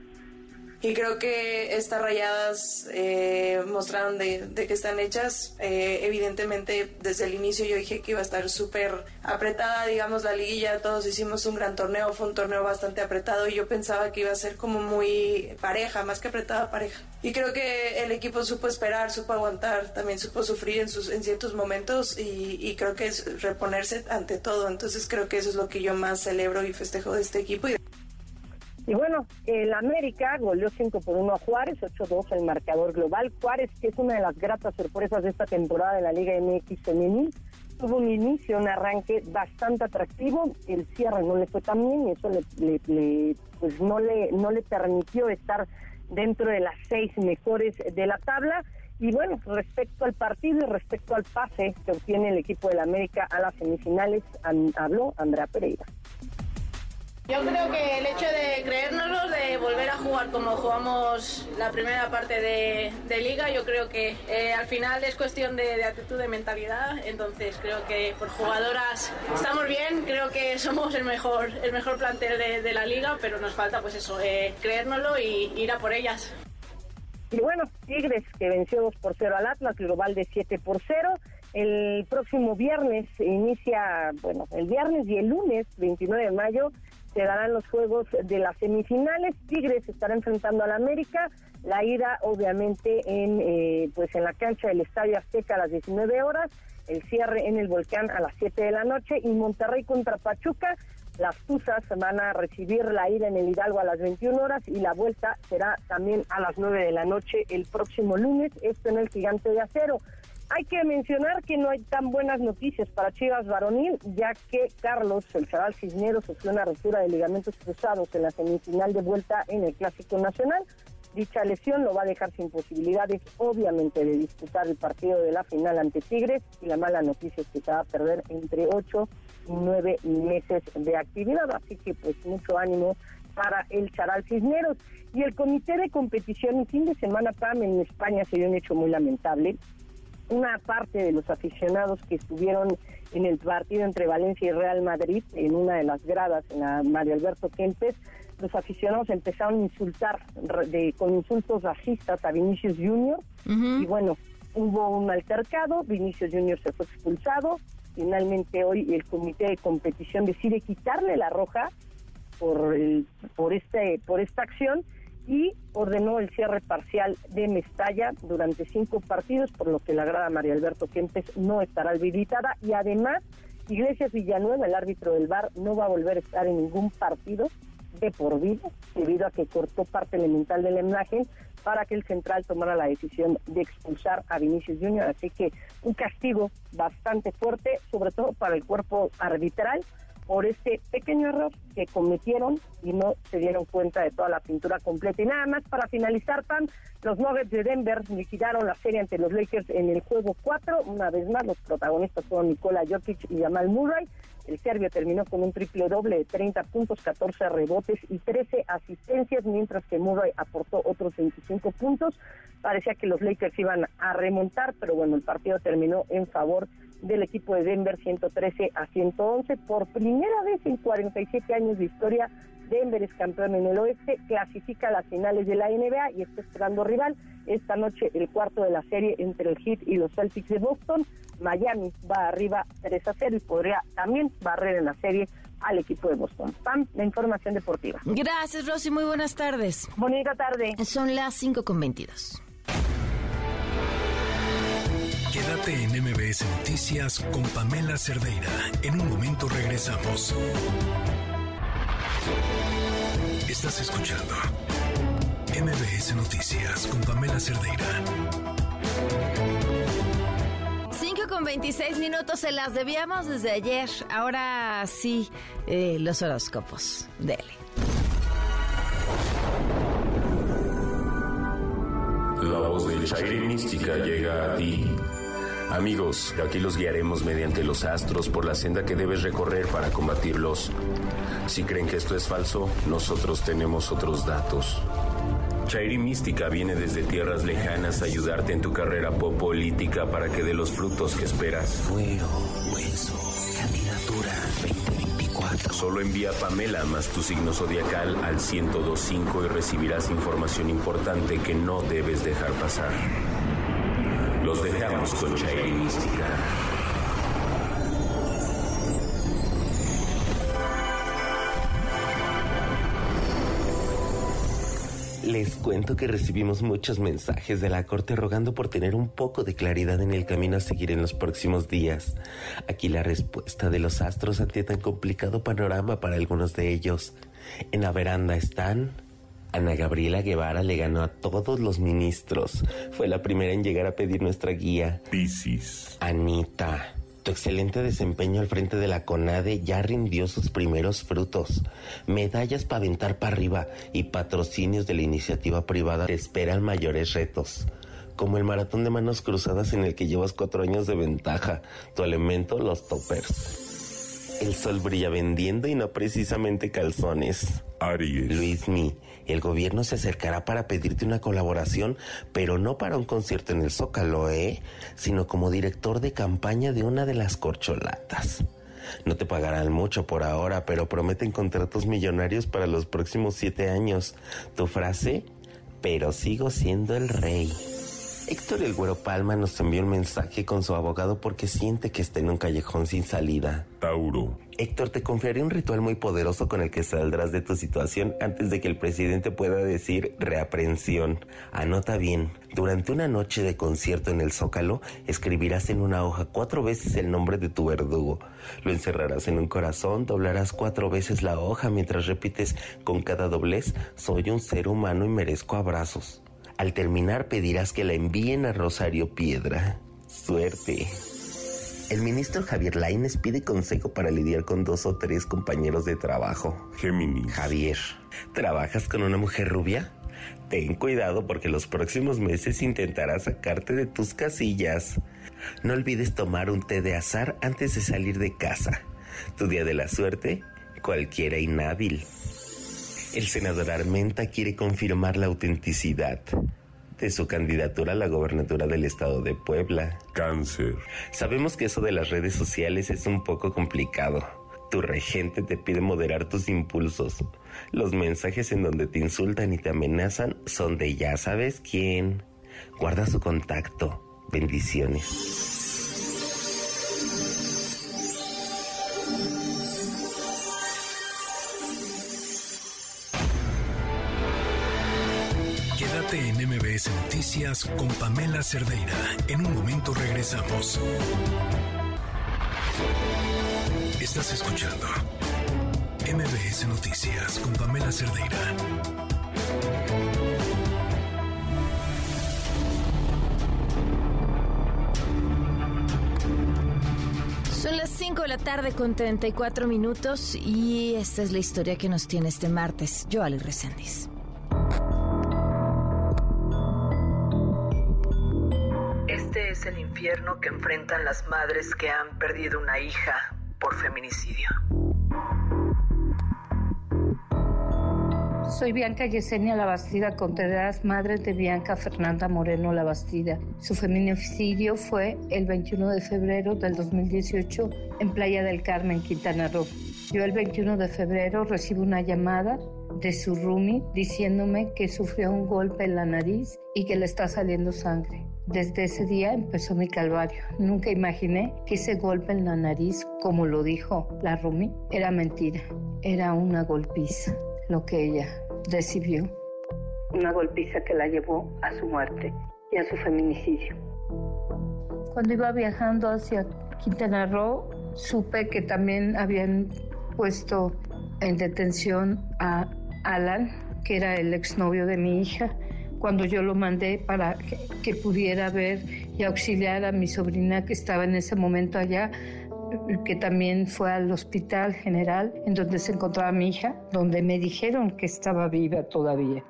Y creo que estas rayadas eh, mostraron de, de, que están hechas. Eh, evidentemente, desde el inicio yo dije que iba a estar súper apretada, digamos, la liguilla. Todos hicimos un gran torneo, fue un torneo bastante apretado y yo pensaba que iba a ser como muy pareja, más que apretada, pareja. Y creo que el equipo supo esperar, supo aguantar, también supo sufrir en, sus, en ciertos momentos y, y creo que es reponerse ante todo. Entonces creo que eso es lo que yo más celebro y festejo de este equipo. Y bueno, el América goleó 5 por 1 a Juárez, 8-2 el marcador global. Juárez, que es una de las gratas sorpresas de esta temporada de la Liga MX femenil, tuvo un inicio, un arranque bastante atractivo. El cierre no le fue tan bien y eso le, pues no le, no le permitió estar dentro de las seis mejores de la tabla. Y bueno, respecto al partido y respecto al pase que obtiene el equipo del América a las semifinales, habló Andrea Pereira. Yo creo que el hecho de creérnoslo, de volver a jugar como jugamos la primera parte de, liga, yo creo que eh, al final es cuestión de, actitud, de mentalidad. Entonces creo que por jugadoras estamos bien, creo que somos el mejor, el mejor plantel de, la liga, pero nos falta pues eso, eh, creérnoslo y ir a por ellas. Y bueno, Tigres que venció 2 por 0 al Atlas, global de 7 por 0. El próximo viernes inicia, bueno, el viernes y el lunes 29 de mayo se darán los juegos de las semifinales. Tigres estará enfrentando al América. La ida, obviamente, en eh, pues en la cancha del Estadio Azteca a las 19 horas. El cierre en el Volcán a las 7 de la noche. Y Monterrey contra Pachuca. Las Tuzas van a recibir la ida en el Hidalgo a las 21 horas y la vuelta será también a las 9 de la noche el próximo lunes, esto en el Gigante de Acero. Hay que mencionar que no hay tan buenas noticias para Chivas Varonil, ya que Carlos, el chaval Cisneros, sufrió una ruptura de ligamentos cruzados en la semifinal de vuelta en el Clásico Nacional. Dicha lesión lo va a dejar sin posibilidades, obviamente, de disputar el partido de la final ante Tigres y la mala noticia es que se va a perder entre ocho y nueve meses de actividad, así que pues mucho ánimo para el Charal Cisneros. Y el comité de competición, el fin de semana, PAM, en España se dio un hecho muy lamentable una parte de los aficionados que estuvieron en el partido entre Valencia y Real Madrid, en una de las gradas, en la Mario Alberto Kempes, los aficionados empezaron a insultar de, con insultos racistas a Vinicius Junior. Y bueno, hubo un altercado, Vinicius Junior se fue expulsado, finalmente hoy el comité de competición decide quitarle la roja por el, por este por esta acción y ordenó el cierre parcial de Mestalla durante cinco partidos, por lo que la grada María Alberto Kempes no estará habilitada y además Iglesias Villanueva, el árbitro del VAR, no va a volver a estar en ningún partido de por vida debido a que cortó parte elemental de la imagen para que el central tomara la decisión de expulsar a Vinicius Junior. Así que un castigo bastante fuerte, sobre todo para el cuerpo arbitral por este pequeño error que cometieron y no se dieron cuenta de toda la pintura completa. Y nada más para finalizar, Pam, los Nuggets de Denver liquidaron la serie ante los Lakers en el juego 4. Una vez más, los protagonistas fueron Nikola Jokic y Jamal Murray. El serbio terminó con un triple doble de 30 puntos, 14 rebotes y 13 asistencias, mientras que Murray aportó otros 25 puntos. Parecía que los Lakers iban a remontar, pero bueno, el partido terminó en favor del equipo de Denver 113 a 111. Por primera vez en 47 años de historia, Denver es campeón en el oeste, clasifica a las finales de la NBA y está esperando rival. Esta noche el cuarto de la serie entre el Heat y los Celtics de Boston. Miami va arriba 3 a 0 y podría también barrer en la serie al equipo de Boston. Pam, la información deportiva. Gracias, Rosy. Muy buenas tardes. Bonita tarde. Son las 5 con 22. Quédate en MBS Noticias con Pamela Cerdeira. En un momento regresamos. Estás escuchando MBS Noticias con Pamela Cerdeira. 5 con 26 minutos se las debíamos desde ayer. Ahora sí, eh, los horóscopos. Dele. La voz de Chairi Mística llega a ti. Amigos, aquí los guiaremos mediante los astros por la senda que debes recorrer para combatirlos. Si creen que esto es falso, nosotros tenemos otros datos. Chairi Mística viene desde tierras lejanas a ayudarte en tu carrera política para que dé los frutos que esperas. Fuego, hueso, candidatura 2024. Solo envía Pamela más tu signo zodiacal al 1025 y recibirás información importante que no debes dejar pasar. Dejamos con Chairi Mística. Les cuento que recibimos muchos mensajes de la corte rogando por tener un poco de claridad en el camino a seguir en los próximos días. Aquí la respuesta de los astros ante tan complicado panorama para algunos de ellos. En la veranda están... Ana Gabriela Guevara le ganó a todos los ministros. Fue la primera en llegar a pedir nuestra guía. Piscis. Anita. Tu excelente desempeño al frente de la CONADE ya rindió sus primeros frutos. Medallas para aventar para arriba y patrocinios de la iniciativa privada te esperan mayores retos. Como el maratón de manos cruzadas en el que llevas cuatro años de ventaja. Tu elemento, los toppers. El sol brilla vendiendo y no precisamente calzones. Aries. Luismi, el gobierno se acercará para pedirte una colaboración, pero no para un concierto en el Zócalo, ¿eh? Sino como director de campaña de una de las corcholatas. No te pagarán mucho por ahora, pero prometen contratos millonarios para los próximos siete años. Tu frase, pero sigo siendo el rey. Héctor El Güero Palma nos envió un mensaje con su abogado porque siente que está en un callejón sin salida. Tauro. Héctor, te confiaré un ritual muy poderoso con el que saldrás de tu situación antes de que el presidente pueda decir reaprensión. Anota bien, durante una noche de concierto en el Zócalo, escribirás en una hoja cuatro veces el nombre de tu verdugo. Lo encerrarás en un corazón, doblarás cuatro veces la hoja mientras repites con cada doblez, soy un ser humano y merezco abrazos. Al terminar pedirás que la envíen a Rosario Piedra. Suerte. El ministro Javier Laines pide consejo para lidiar con dos o tres compañeros de trabajo. Géminis. Javier, ¿trabajas con una mujer rubia? Ten cuidado porque los próximos meses intentará sacarte de tus casillas. No olvides tomar un té de azar antes de salir de casa. Tu día de la suerte, cualquiera inhábil. El senador Armenta quiere confirmar la autenticidad de su candidatura a la gobernatura del estado de Puebla. Cáncer. Sabemos que eso de las redes sociales es un poco complicado. Tu regente te pide moderar tus impulsos. Los mensajes en donde te insultan y te amenazan son de ya sabes quién. Guarda su contacto. Bendiciones. En MBS Noticias con Pamela Cerdeira. En un momento regresamos. Estás escuchando MBS Noticias con Pamela Cerdeira. Son las 5 de la tarde con 34 minutos y esta es la historia que nos tiene este martes. Yo, Ali Reséndiz. Que enfrentan las madres que han perdido una hija por feminicidio. Soy Bianca Yesenia Labastida Contreras, madre de Bianca Fernanda Moreno Labastida. Su feminicidio fue el 21 de febrero del 2018 en Playa del Carmen, Quintana Roo. Yo el 21 de febrero recibo una llamada de su roomie diciéndome que sufrió un golpe en la nariz y que le está saliendo sangre. Desde ese día empezó mi calvario. Nunca imaginé que ese golpe en la nariz, como lo dijo la Rumi, era mentira. Era una golpiza, lo que ella recibió. Una golpiza que la llevó a su muerte y a su feminicidio. Cuando iba viajando hacia Quintana Roo, supe que también habían puesto en detención a Alan, que era el exnovio de mi hija cuando yo lo mandé para que, pudiera ver y auxiliar a mi sobrina que estaba en ese momento allá, que también fue al hospital general en donde se encontraba mi hija, donde me dijeron que estaba viva todavía.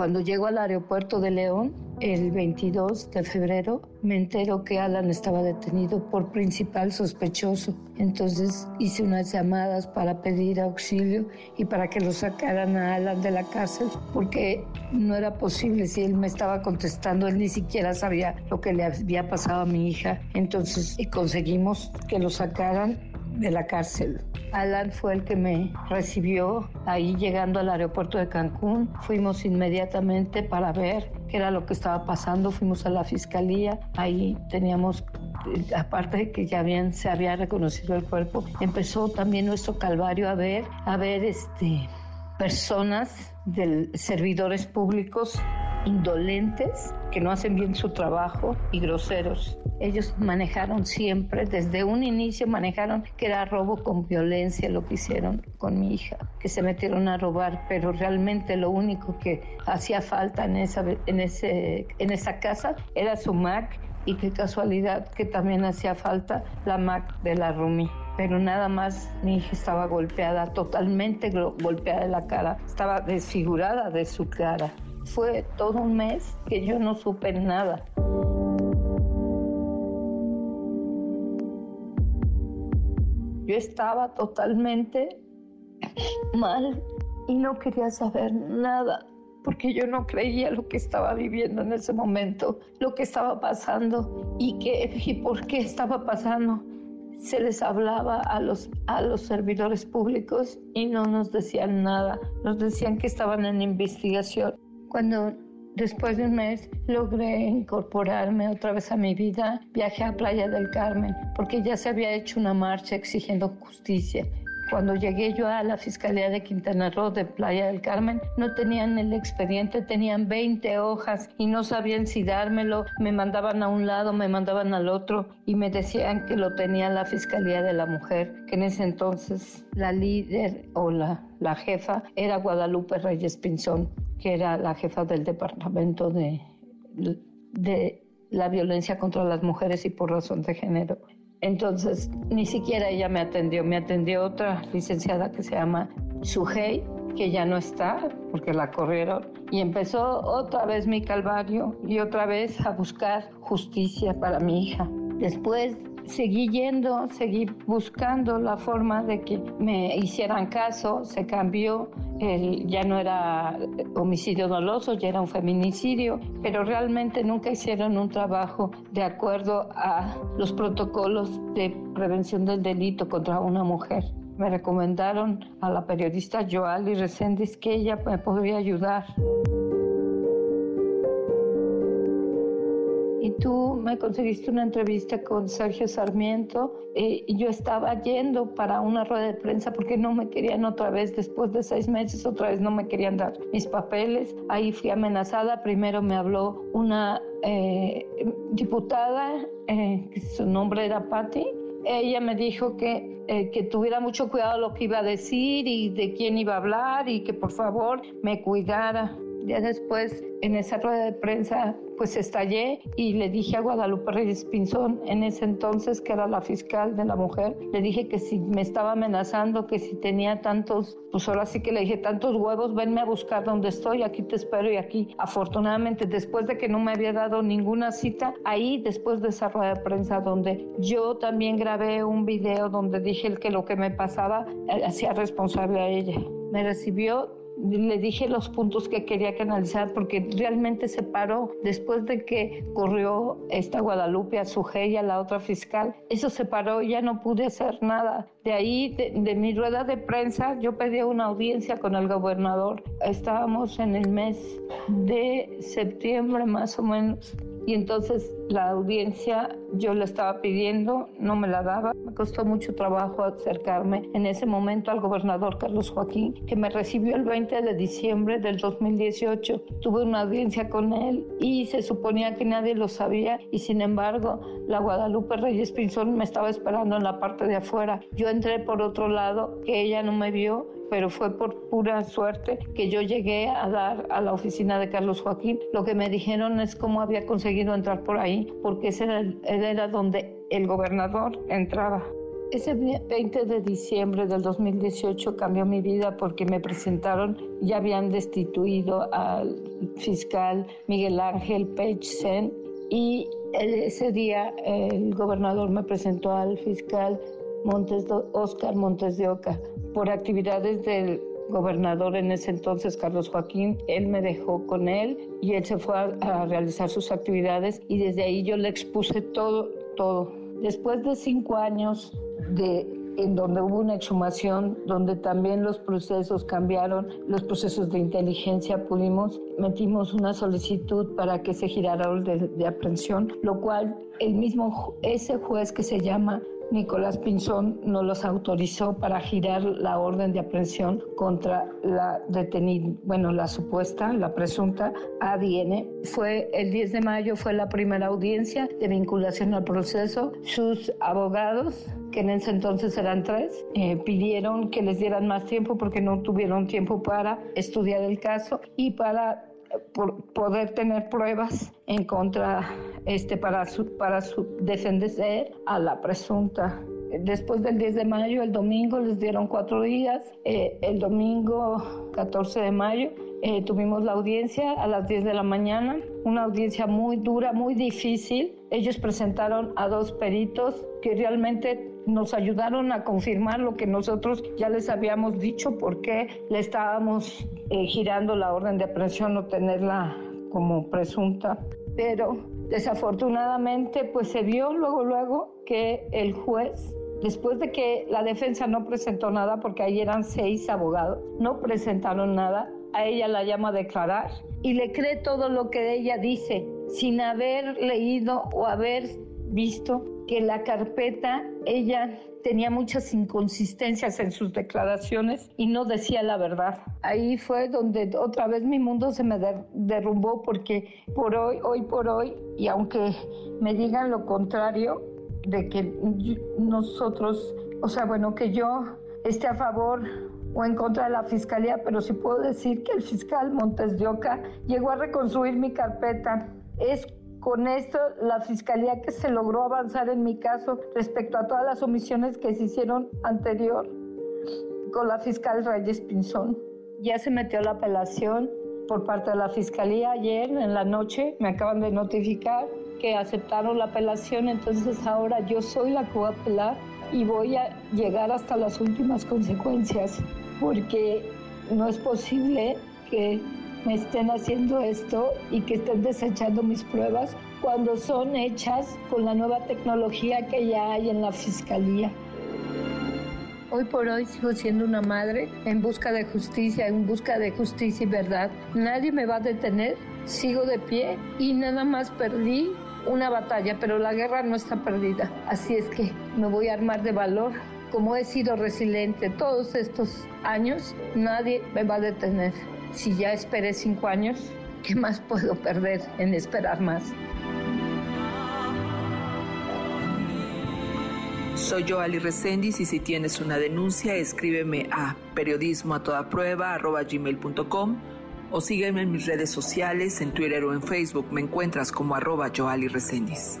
Cuando llego al aeropuerto de León, el 22 de febrero, me entero que Alan estaba detenido por principal sospechoso. Entonces hice unas llamadas para pedir auxilio y para que lo sacaran a Alan de la cárcel, porque no era posible si él me estaba contestando, él ni siquiera sabía lo que le había pasado a mi hija. Entonces conseguimos que lo sacaran de la cárcel. Alan fue el que me recibió ahí llegando al aeropuerto de Cancún. Fuimos inmediatamente para ver qué era lo que estaba pasando. Fuimos a la fiscalía. Ahí teníamos aparte de que ya bien se había reconocido el cuerpo, empezó también nuestro calvario a ver, a ver este personas de servidores públicos indolentes que no hacen bien su trabajo y groseros. Ellos manejaron siempre, desde un inicio manejaron que era robo con violencia lo que hicieron con mi hija, que se metieron a robar, pero realmente lo único que hacía falta en esa, en ese, en esa casa era su Mac y qué casualidad que también hacía falta la Mac de la Rumi pero nada más mi hija estaba golpeada, totalmente golpeada de la cara, estaba desfigurada de su cara. Fue todo un mes que yo no supe nada. Yo estaba totalmente mal y no quería saber nada porque yo no creía lo que estaba viviendo en ese momento, lo que estaba pasando y, qué, y por qué estaba pasando. Se les hablaba a los, a los servidores públicos y no nos decían nada, nos decían que estaban en investigación. Cuando Después de un mes logré incorporarme otra vez a mi vida. Viajé a Playa del Carmen porque ya se había hecho una marcha exigiendo justicia. Cuando llegué yo a la Fiscalía de Quintana Roo de Playa del Carmen, no tenían el expediente, tenían 20 hojas y no sabían si dármelo. Me mandaban a un lado, me mandaban al otro y me decían que lo tenía la Fiscalía de la Mujer, que en ese entonces la líder o la, la jefa era Guadalupe Reyes Pinzón, que era la jefa del Departamento de, de la Violencia contra las Mujeres y por razón de género. Entonces, ni siquiera ella me atendió, me atendió otra licenciada que se llama Sujei, que ya no está porque la corrieron, y empezó otra vez mi calvario y otra vez a buscar justicia para mi hija. Después seguí yendo, seguí buscando la forma de que me hicieran caso, se cambió, ya no era homicidio doloso, ya era un feminicidio, pero realmente nunca hicieron un trabajo de acuerdo a los protocolos de prevención del delito contra una mujer. Me recomendaron a la periodista Joali Reséndiz que ella me podría ayudar. Y tú me conseguiste una entrevista con Sergio Sarmiento eh, y yo estaba yendo para una rueda de prensa porque no me querían otra vez, después de seis meses otra vez no me querían dar mis papeles. Ahí fui amenazada, primero me habló una eh, diputada, eh, su nombre era Patti, ella me dijo que, que tuviera mucho cuidado lo que iba a decir y de quién iba a hablar y que por favor me cuidara. Ya después, en esa rueda de prensa, pues estallé y le dije a Guadalupe Reyes Pinzón, en ese entonces que era la fiscal de la mujer, le dije que si me estaba amenazando, que si tenía tantos, pues ahora sí que le dije, tantos huevos, venme a buscar donde estoy, aquí te espero y aquí. Afortunadamente, después de que no me había dado ninguna cita, ahí después de esa rueda de prensa donde yo también grabé un video donde dije que lo que me pasaba eh, hacía responsable a ella. Me recibió le dije los puntos que quería canalizar porque realmente se paró después de que corrió esta Guadalupe a su a la otra fiscal. Eso se paró, ya no pude hacer nada. De ahí, de, de, mi rueda de prensa, yo pedí una audiencia con el gobernador. Estábamos en el mes de septiembre más o menos y entonces la audiencia yo la estaba pidiendo, no me la daba. Me costó mucho trabajo acercarme en ese momento al gobernador Carlos Joaquín, que me recibió el 20 de diciembre del 2018. Tuve una audiencia con él y se suponía que nadie lo sabía y sin embargo la Guadalupe Reyes Pinzón me estaba esperando en la parte de afuera. Yo entré por otro lado, que ella no me vio pero fue por pura suerte que yo llegué a dar a la oficina de Carlos Joaquín. Lo que me dijeron es cómo había conseguido entrar por ahí, porque ese era, era donde el gobernador entraba. Ese 20 de diciembre del 2018 cambió mi vida porque me presentaron, ya habían destituido al fiscal Miguel Ángel Page y ese día el gobernador me presentó al fiscal Montes Oscar Montes de Oca por actividades del gobernador en ese entonces, Carlos Joaquín, él me dejó con él y él se fue a, realizar sus actividades y desde ahí yo le expuse todo, todo. Después de cinco años de en donde hubo una exhumación, donde también los procesos cambiaron, los procesos de inteligencia pudimos, metimos una solicitud para que se girara orden de aprehensión, lo cual el mismo, ese juez que se llama Nicolás Pinzón no los autorizó para girar la orden de aprehensión contra la detenida, bueno, la supuesta, la presunta ADN. Fue el 10 de mayo, fue la primera audiencia de vinculación al proceso. Sus abogados, que en ese entonces eran tres, eh, pidieron que les dieran más tiempo porque no tuvieron tiempo para estudiar el caso y para por poder tener pruebas en contra este para su, para su defenderse a la presunta. Después del 10 de mayo el domingo les dieron cuatro días. Eh, el domingo 14 de mayo eh, tuvimos la audiencia a las 10 de la mañana una audiencia muy dura muy difícil. Ellos presentaron a dos peritos que realmente nos ayudaron a confirmar lo que nosotros ya les habíamos dicho, porque le estábamos eh, girando la orden de aprehensión o tenerla como presunta. Pero desafortunadamente, pues se vio luego, luego que el juez Después de que la defensa no presentó nada, porque ahí eran seis abogados, no presentaron nada, a ella la llama a declarar y le cree todo lo que ella dice sin haber leído o haber visto que la carpeta ella tenía muchas inconsistencias en sus declaraciones y no decía la verdad. Ahí fue donde otra vez mi mundo se me derrumbó porque por hoy, hoy por hoy, y aunque me digan lo contrario, de que nosotros, o sea, bueno, que yo esté a favor o en contra de la fiscalía, pero sí puedo decir que el fiscal Montes de Oca llegó a reconstruir mi carpeta. Es con esto la fiscalía que se logró avanzar en mi caso respecto a todas las omisiones que se hicieron anterior con la fiscal Reyes Pinzón. Ya se metió la apelación por parte de la fiscalía ayer en la noche, me acaban de notificar que aceptaron la apelación, entonces ahora yo soy la que voy a apelar y voy a llegar hasta las últimas consecuencias, porque no es posible que me estén haciendo esto y que estén desechando mis pruebas cuando son hechas con la nueva tecnología que ya hay en la fiscalía. Hoy por hoy sigo siendo una madre en busca de justicia, en busca de justicia y verdad. Nadie me va a detener, sigo de pie y nada más perdí una batalla, pero la guerra no está perdida. Así es que me voy a armar de valor. Como he sido resiliente todos estos años, nadie me va a detener. Si ya esperé cinco años, ¿qué más puedo perder en esperar más? Soy yo, Ali Resendiz, y si tienes una denuncia, escríbeme a periodismo o sígueme en mis redes sociales, en Twitter o en Facebook. Me encuentras como arroba Joali Resendiz.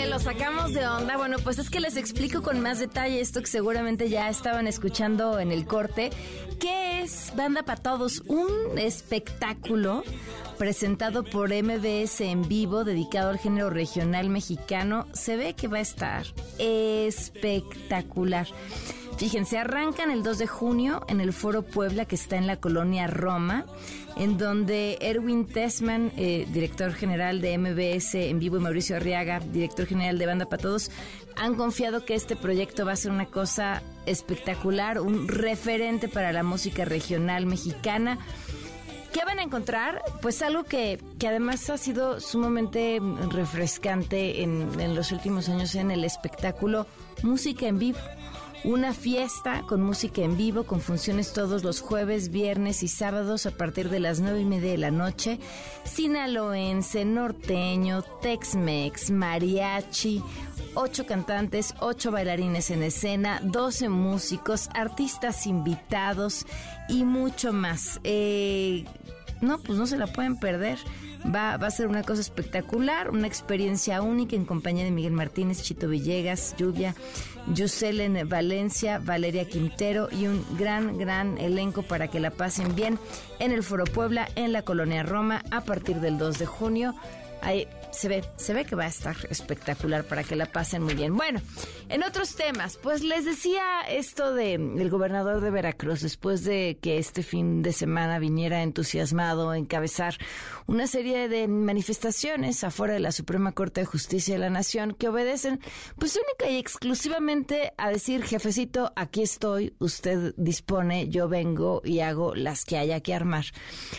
Que lo sacamos de onda. Bueno, pues es que les explico con más detalle esto que seguramente ya estaban escuchando en el corte. ¿Qué es Banda para Todos? Un espectáculo presentado por MBS en vivo dedicado al género regional mexicano. Se ve que va a estar espectacular. Fíjense, arrancan el 2 de junio en el Foro Puebla que está en la colonia Roma en donde Erwin Tessman, eh, director general de MBS en vivo, y Mauricio Arriaga, director general de Banda para Todos, han confiado que este proyecto va a ser una cosa espectacular, un referente para la música regional mexicana. ¿Qué van a encontrar? Pues algo que, que además ha sido sumamente refrescante en, en los últimos años en el espectáculo, música en vivo una fiesta con música en vivo, con funciones todos los jueves, viernes y sábados a partir de las nueve y media de la noche. Sinaloense, norteño, Tex-Mex, mariachi, ocho cantantes, ocho bailarines en escena, doce músicos, artistas invitados y mucho más. Eh, no, pues no se la pueden perder. Va, va, a ser una cosa espectacular, una experiencia única en compañía de Miguel Martínez, Chito Villegas, Lluvia, Yuselen Valencia, Valeria Quintero y un gran, gran elenco para que la pasen bien en el Foro Puebla, en la Colonia Roma, a partir del 2 de junio. Se ve, se ve que va a estar espectacular para que la pasen muy bien. Bueno, en otros temas, pues les decía esto de el gobernador de Veracruz, después de que este fin de semana viniera entusiasmado a encabezar una serie de manifestaciones afuera de la Suprema Corte de Justicia de la Nación que obedecen, pues única y exclusivamente a decir, jefecito, aquí estoy, usted dispone, yo vengo y hago las que haya que armar.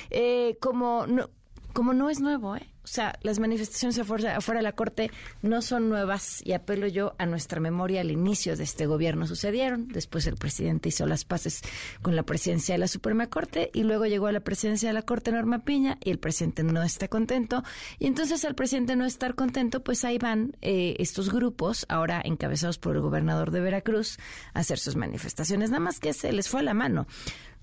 Eh, como no, como no es nuevo, ¿eh? O sea, las manifestaciones afuera, de la Corte no son nuevas y apelo yo a nuestra memoria al inicio de este gobierno sucedieron. Después el presidente hizo las paces con la presidencia de la Suprema Corte y luego llegó a la presidencia de la Corte Norma Piña y el presidente no está contento. Y entonces al presidente no estar contento, pues ahí van eh, estos grupos, ahora encabezados por el gobernador de Veracruz, a hacer sus manifestaciones. Nada más que se les fue a la mano.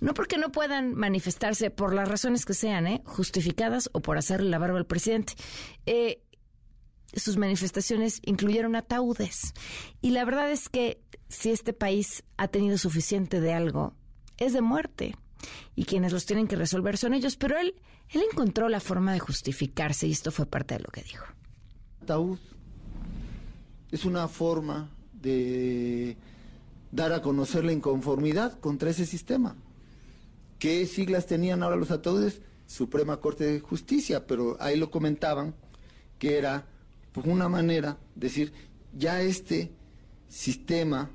No porque no puedan manifestarse por las razones que sean, ¿eh? justificadas o por hacerle la barba al presidente. Eh, sus manifestaciones incluyeron ataúdes. Y la verdad es que si este país ha tenido suficiente de algo, es de muerte. Y quienes los tienen que resolver son ellos. Pero él, él encontró la forma de justificarse y esto fue parte de lo que dijo ataúd. Es una forma de dar a conocer la inconformidad contra ese sistema. ¿Qué siglas tenían ahora los ataúdes? Suprema Corte de Justicia, pero ahí lo comentaban que era pues, una manera de decir, ya este sistema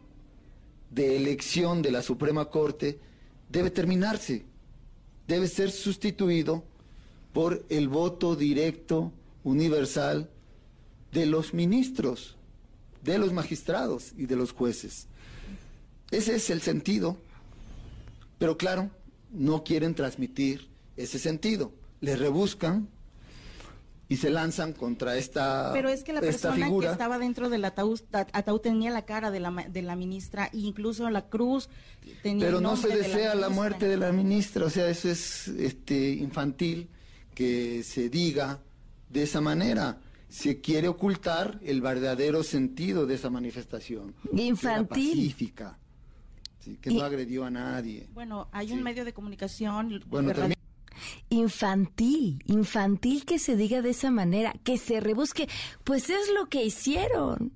de elección de la Suprema Corte debe terminarse, debe ser sustituido por el voto directo, universal, de los ministros, de los magistrados y de los jueces. Ese es el sentido, pero claro, no quieren transmitir ese sentido. Le rebuscan y se lanzan contra esta Pero es que la persona que estaba dentro del ataúd, ataúd tenía la cara de la, de la ministra e incluso la cruz tenía Pero no se desea la, muerte de la ministra, o sea, eso es este infantil que se diga de esa manera. Se quiere ocultar el verdadero sentido de esa manifestación. Infantil. pacífica. Que no agredió a nadie. Bueno, hay un medio de comunicación. Bueno, también infantil, infantil que se diga de esa manera, que se rebusque, pues es lo que hicieron,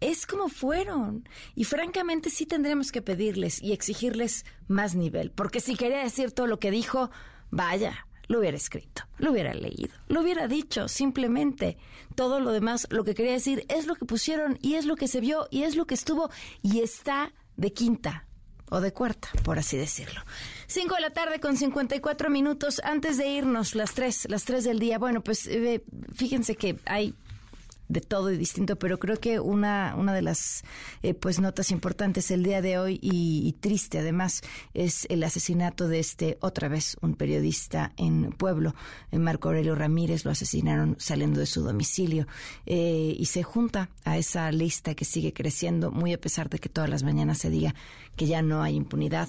es como fueron. Y francamente sí tendremos que pedirles y exigirles más nivel, porque si quería decir todo lo que dijo, vaya, lo hubiera escrito, lo hubiera leído, lo hubiera dicho, simplemente. Todo lo demás, lo que quería decir, es lo que pusieron y es lo que se vio y es lo que estuvo y está de quinta o de cuarta, por así decirlo. Cinco de la tarde con 54 minutos antes de irnos, las tres, las tres del día. Bueno, pues eh, fíjense que hay de todo y distinto, pero creo que una, una de las eh, pues notas importantes el día de hoy y, triste además es el asesinato de este otra vez un periodista en Pueblo, en Marco Aurelio Ramírez, lo asesinaron saliendo de su domicilio. Eh, y se junta a esa lista que sigue creciendo, muy a pesar de que todas las mañanas se diga que ya no hay impunidad,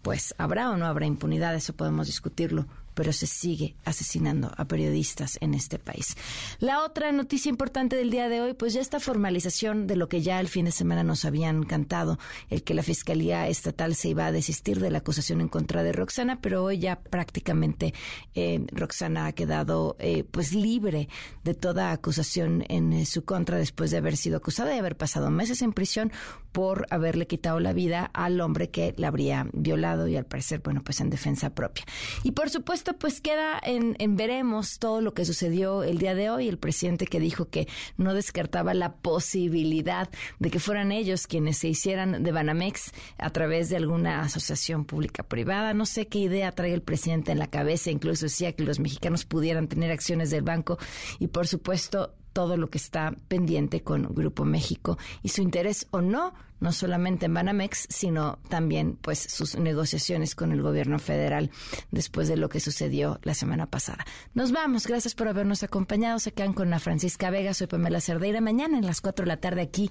pues habrá o no habrá impunidad, eso podemos discutirlo pero se sigue asesinando a periodistas en este país. La otra noticia importante del día de hoy, pues ya esta formalización de lo que ya el fin de semana nos habían cantado, el que la Fiscalía Estatal se iba a desistir de la acusación en contra de Roxana, pero hoy ya prácticamente eh, Roxana ha quedado eh, pues libre de toda acusación en eh, su contra después de haber sido acusada de haber pasado meses en prisión por haberle quitado la vida al hombre que la habría violado y al parecer, bueno, pues en defensa propia. Y por supuesto, pues queda en, veremos todo lo que sucedió el día de hoy. El presidente que dijo que no descartaba la posibilidad de que fueran ellos quienes se hicieran de Banamex a través de alguna asociación pública privada. No sé qué idea trae el presidente en la cabeza. Incluso decía que los mexicanos pudieran tener acciones del banco y por supuesto todo lo que está pendiente con Grupo México y su interés o no, no solamente en Banamex, sino también pues sus negociaciones con el gobierno federal después de lo que sucedió la semana pasada. Nos vamos, gracias por habernos acompañado. Se quedan con la Francisca Vega, soy Pamela Cerdeira. Mañana en las 4 de la tarde aquí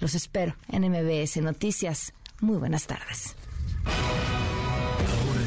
los espero en MBS Noticias. Muy buenas tardes.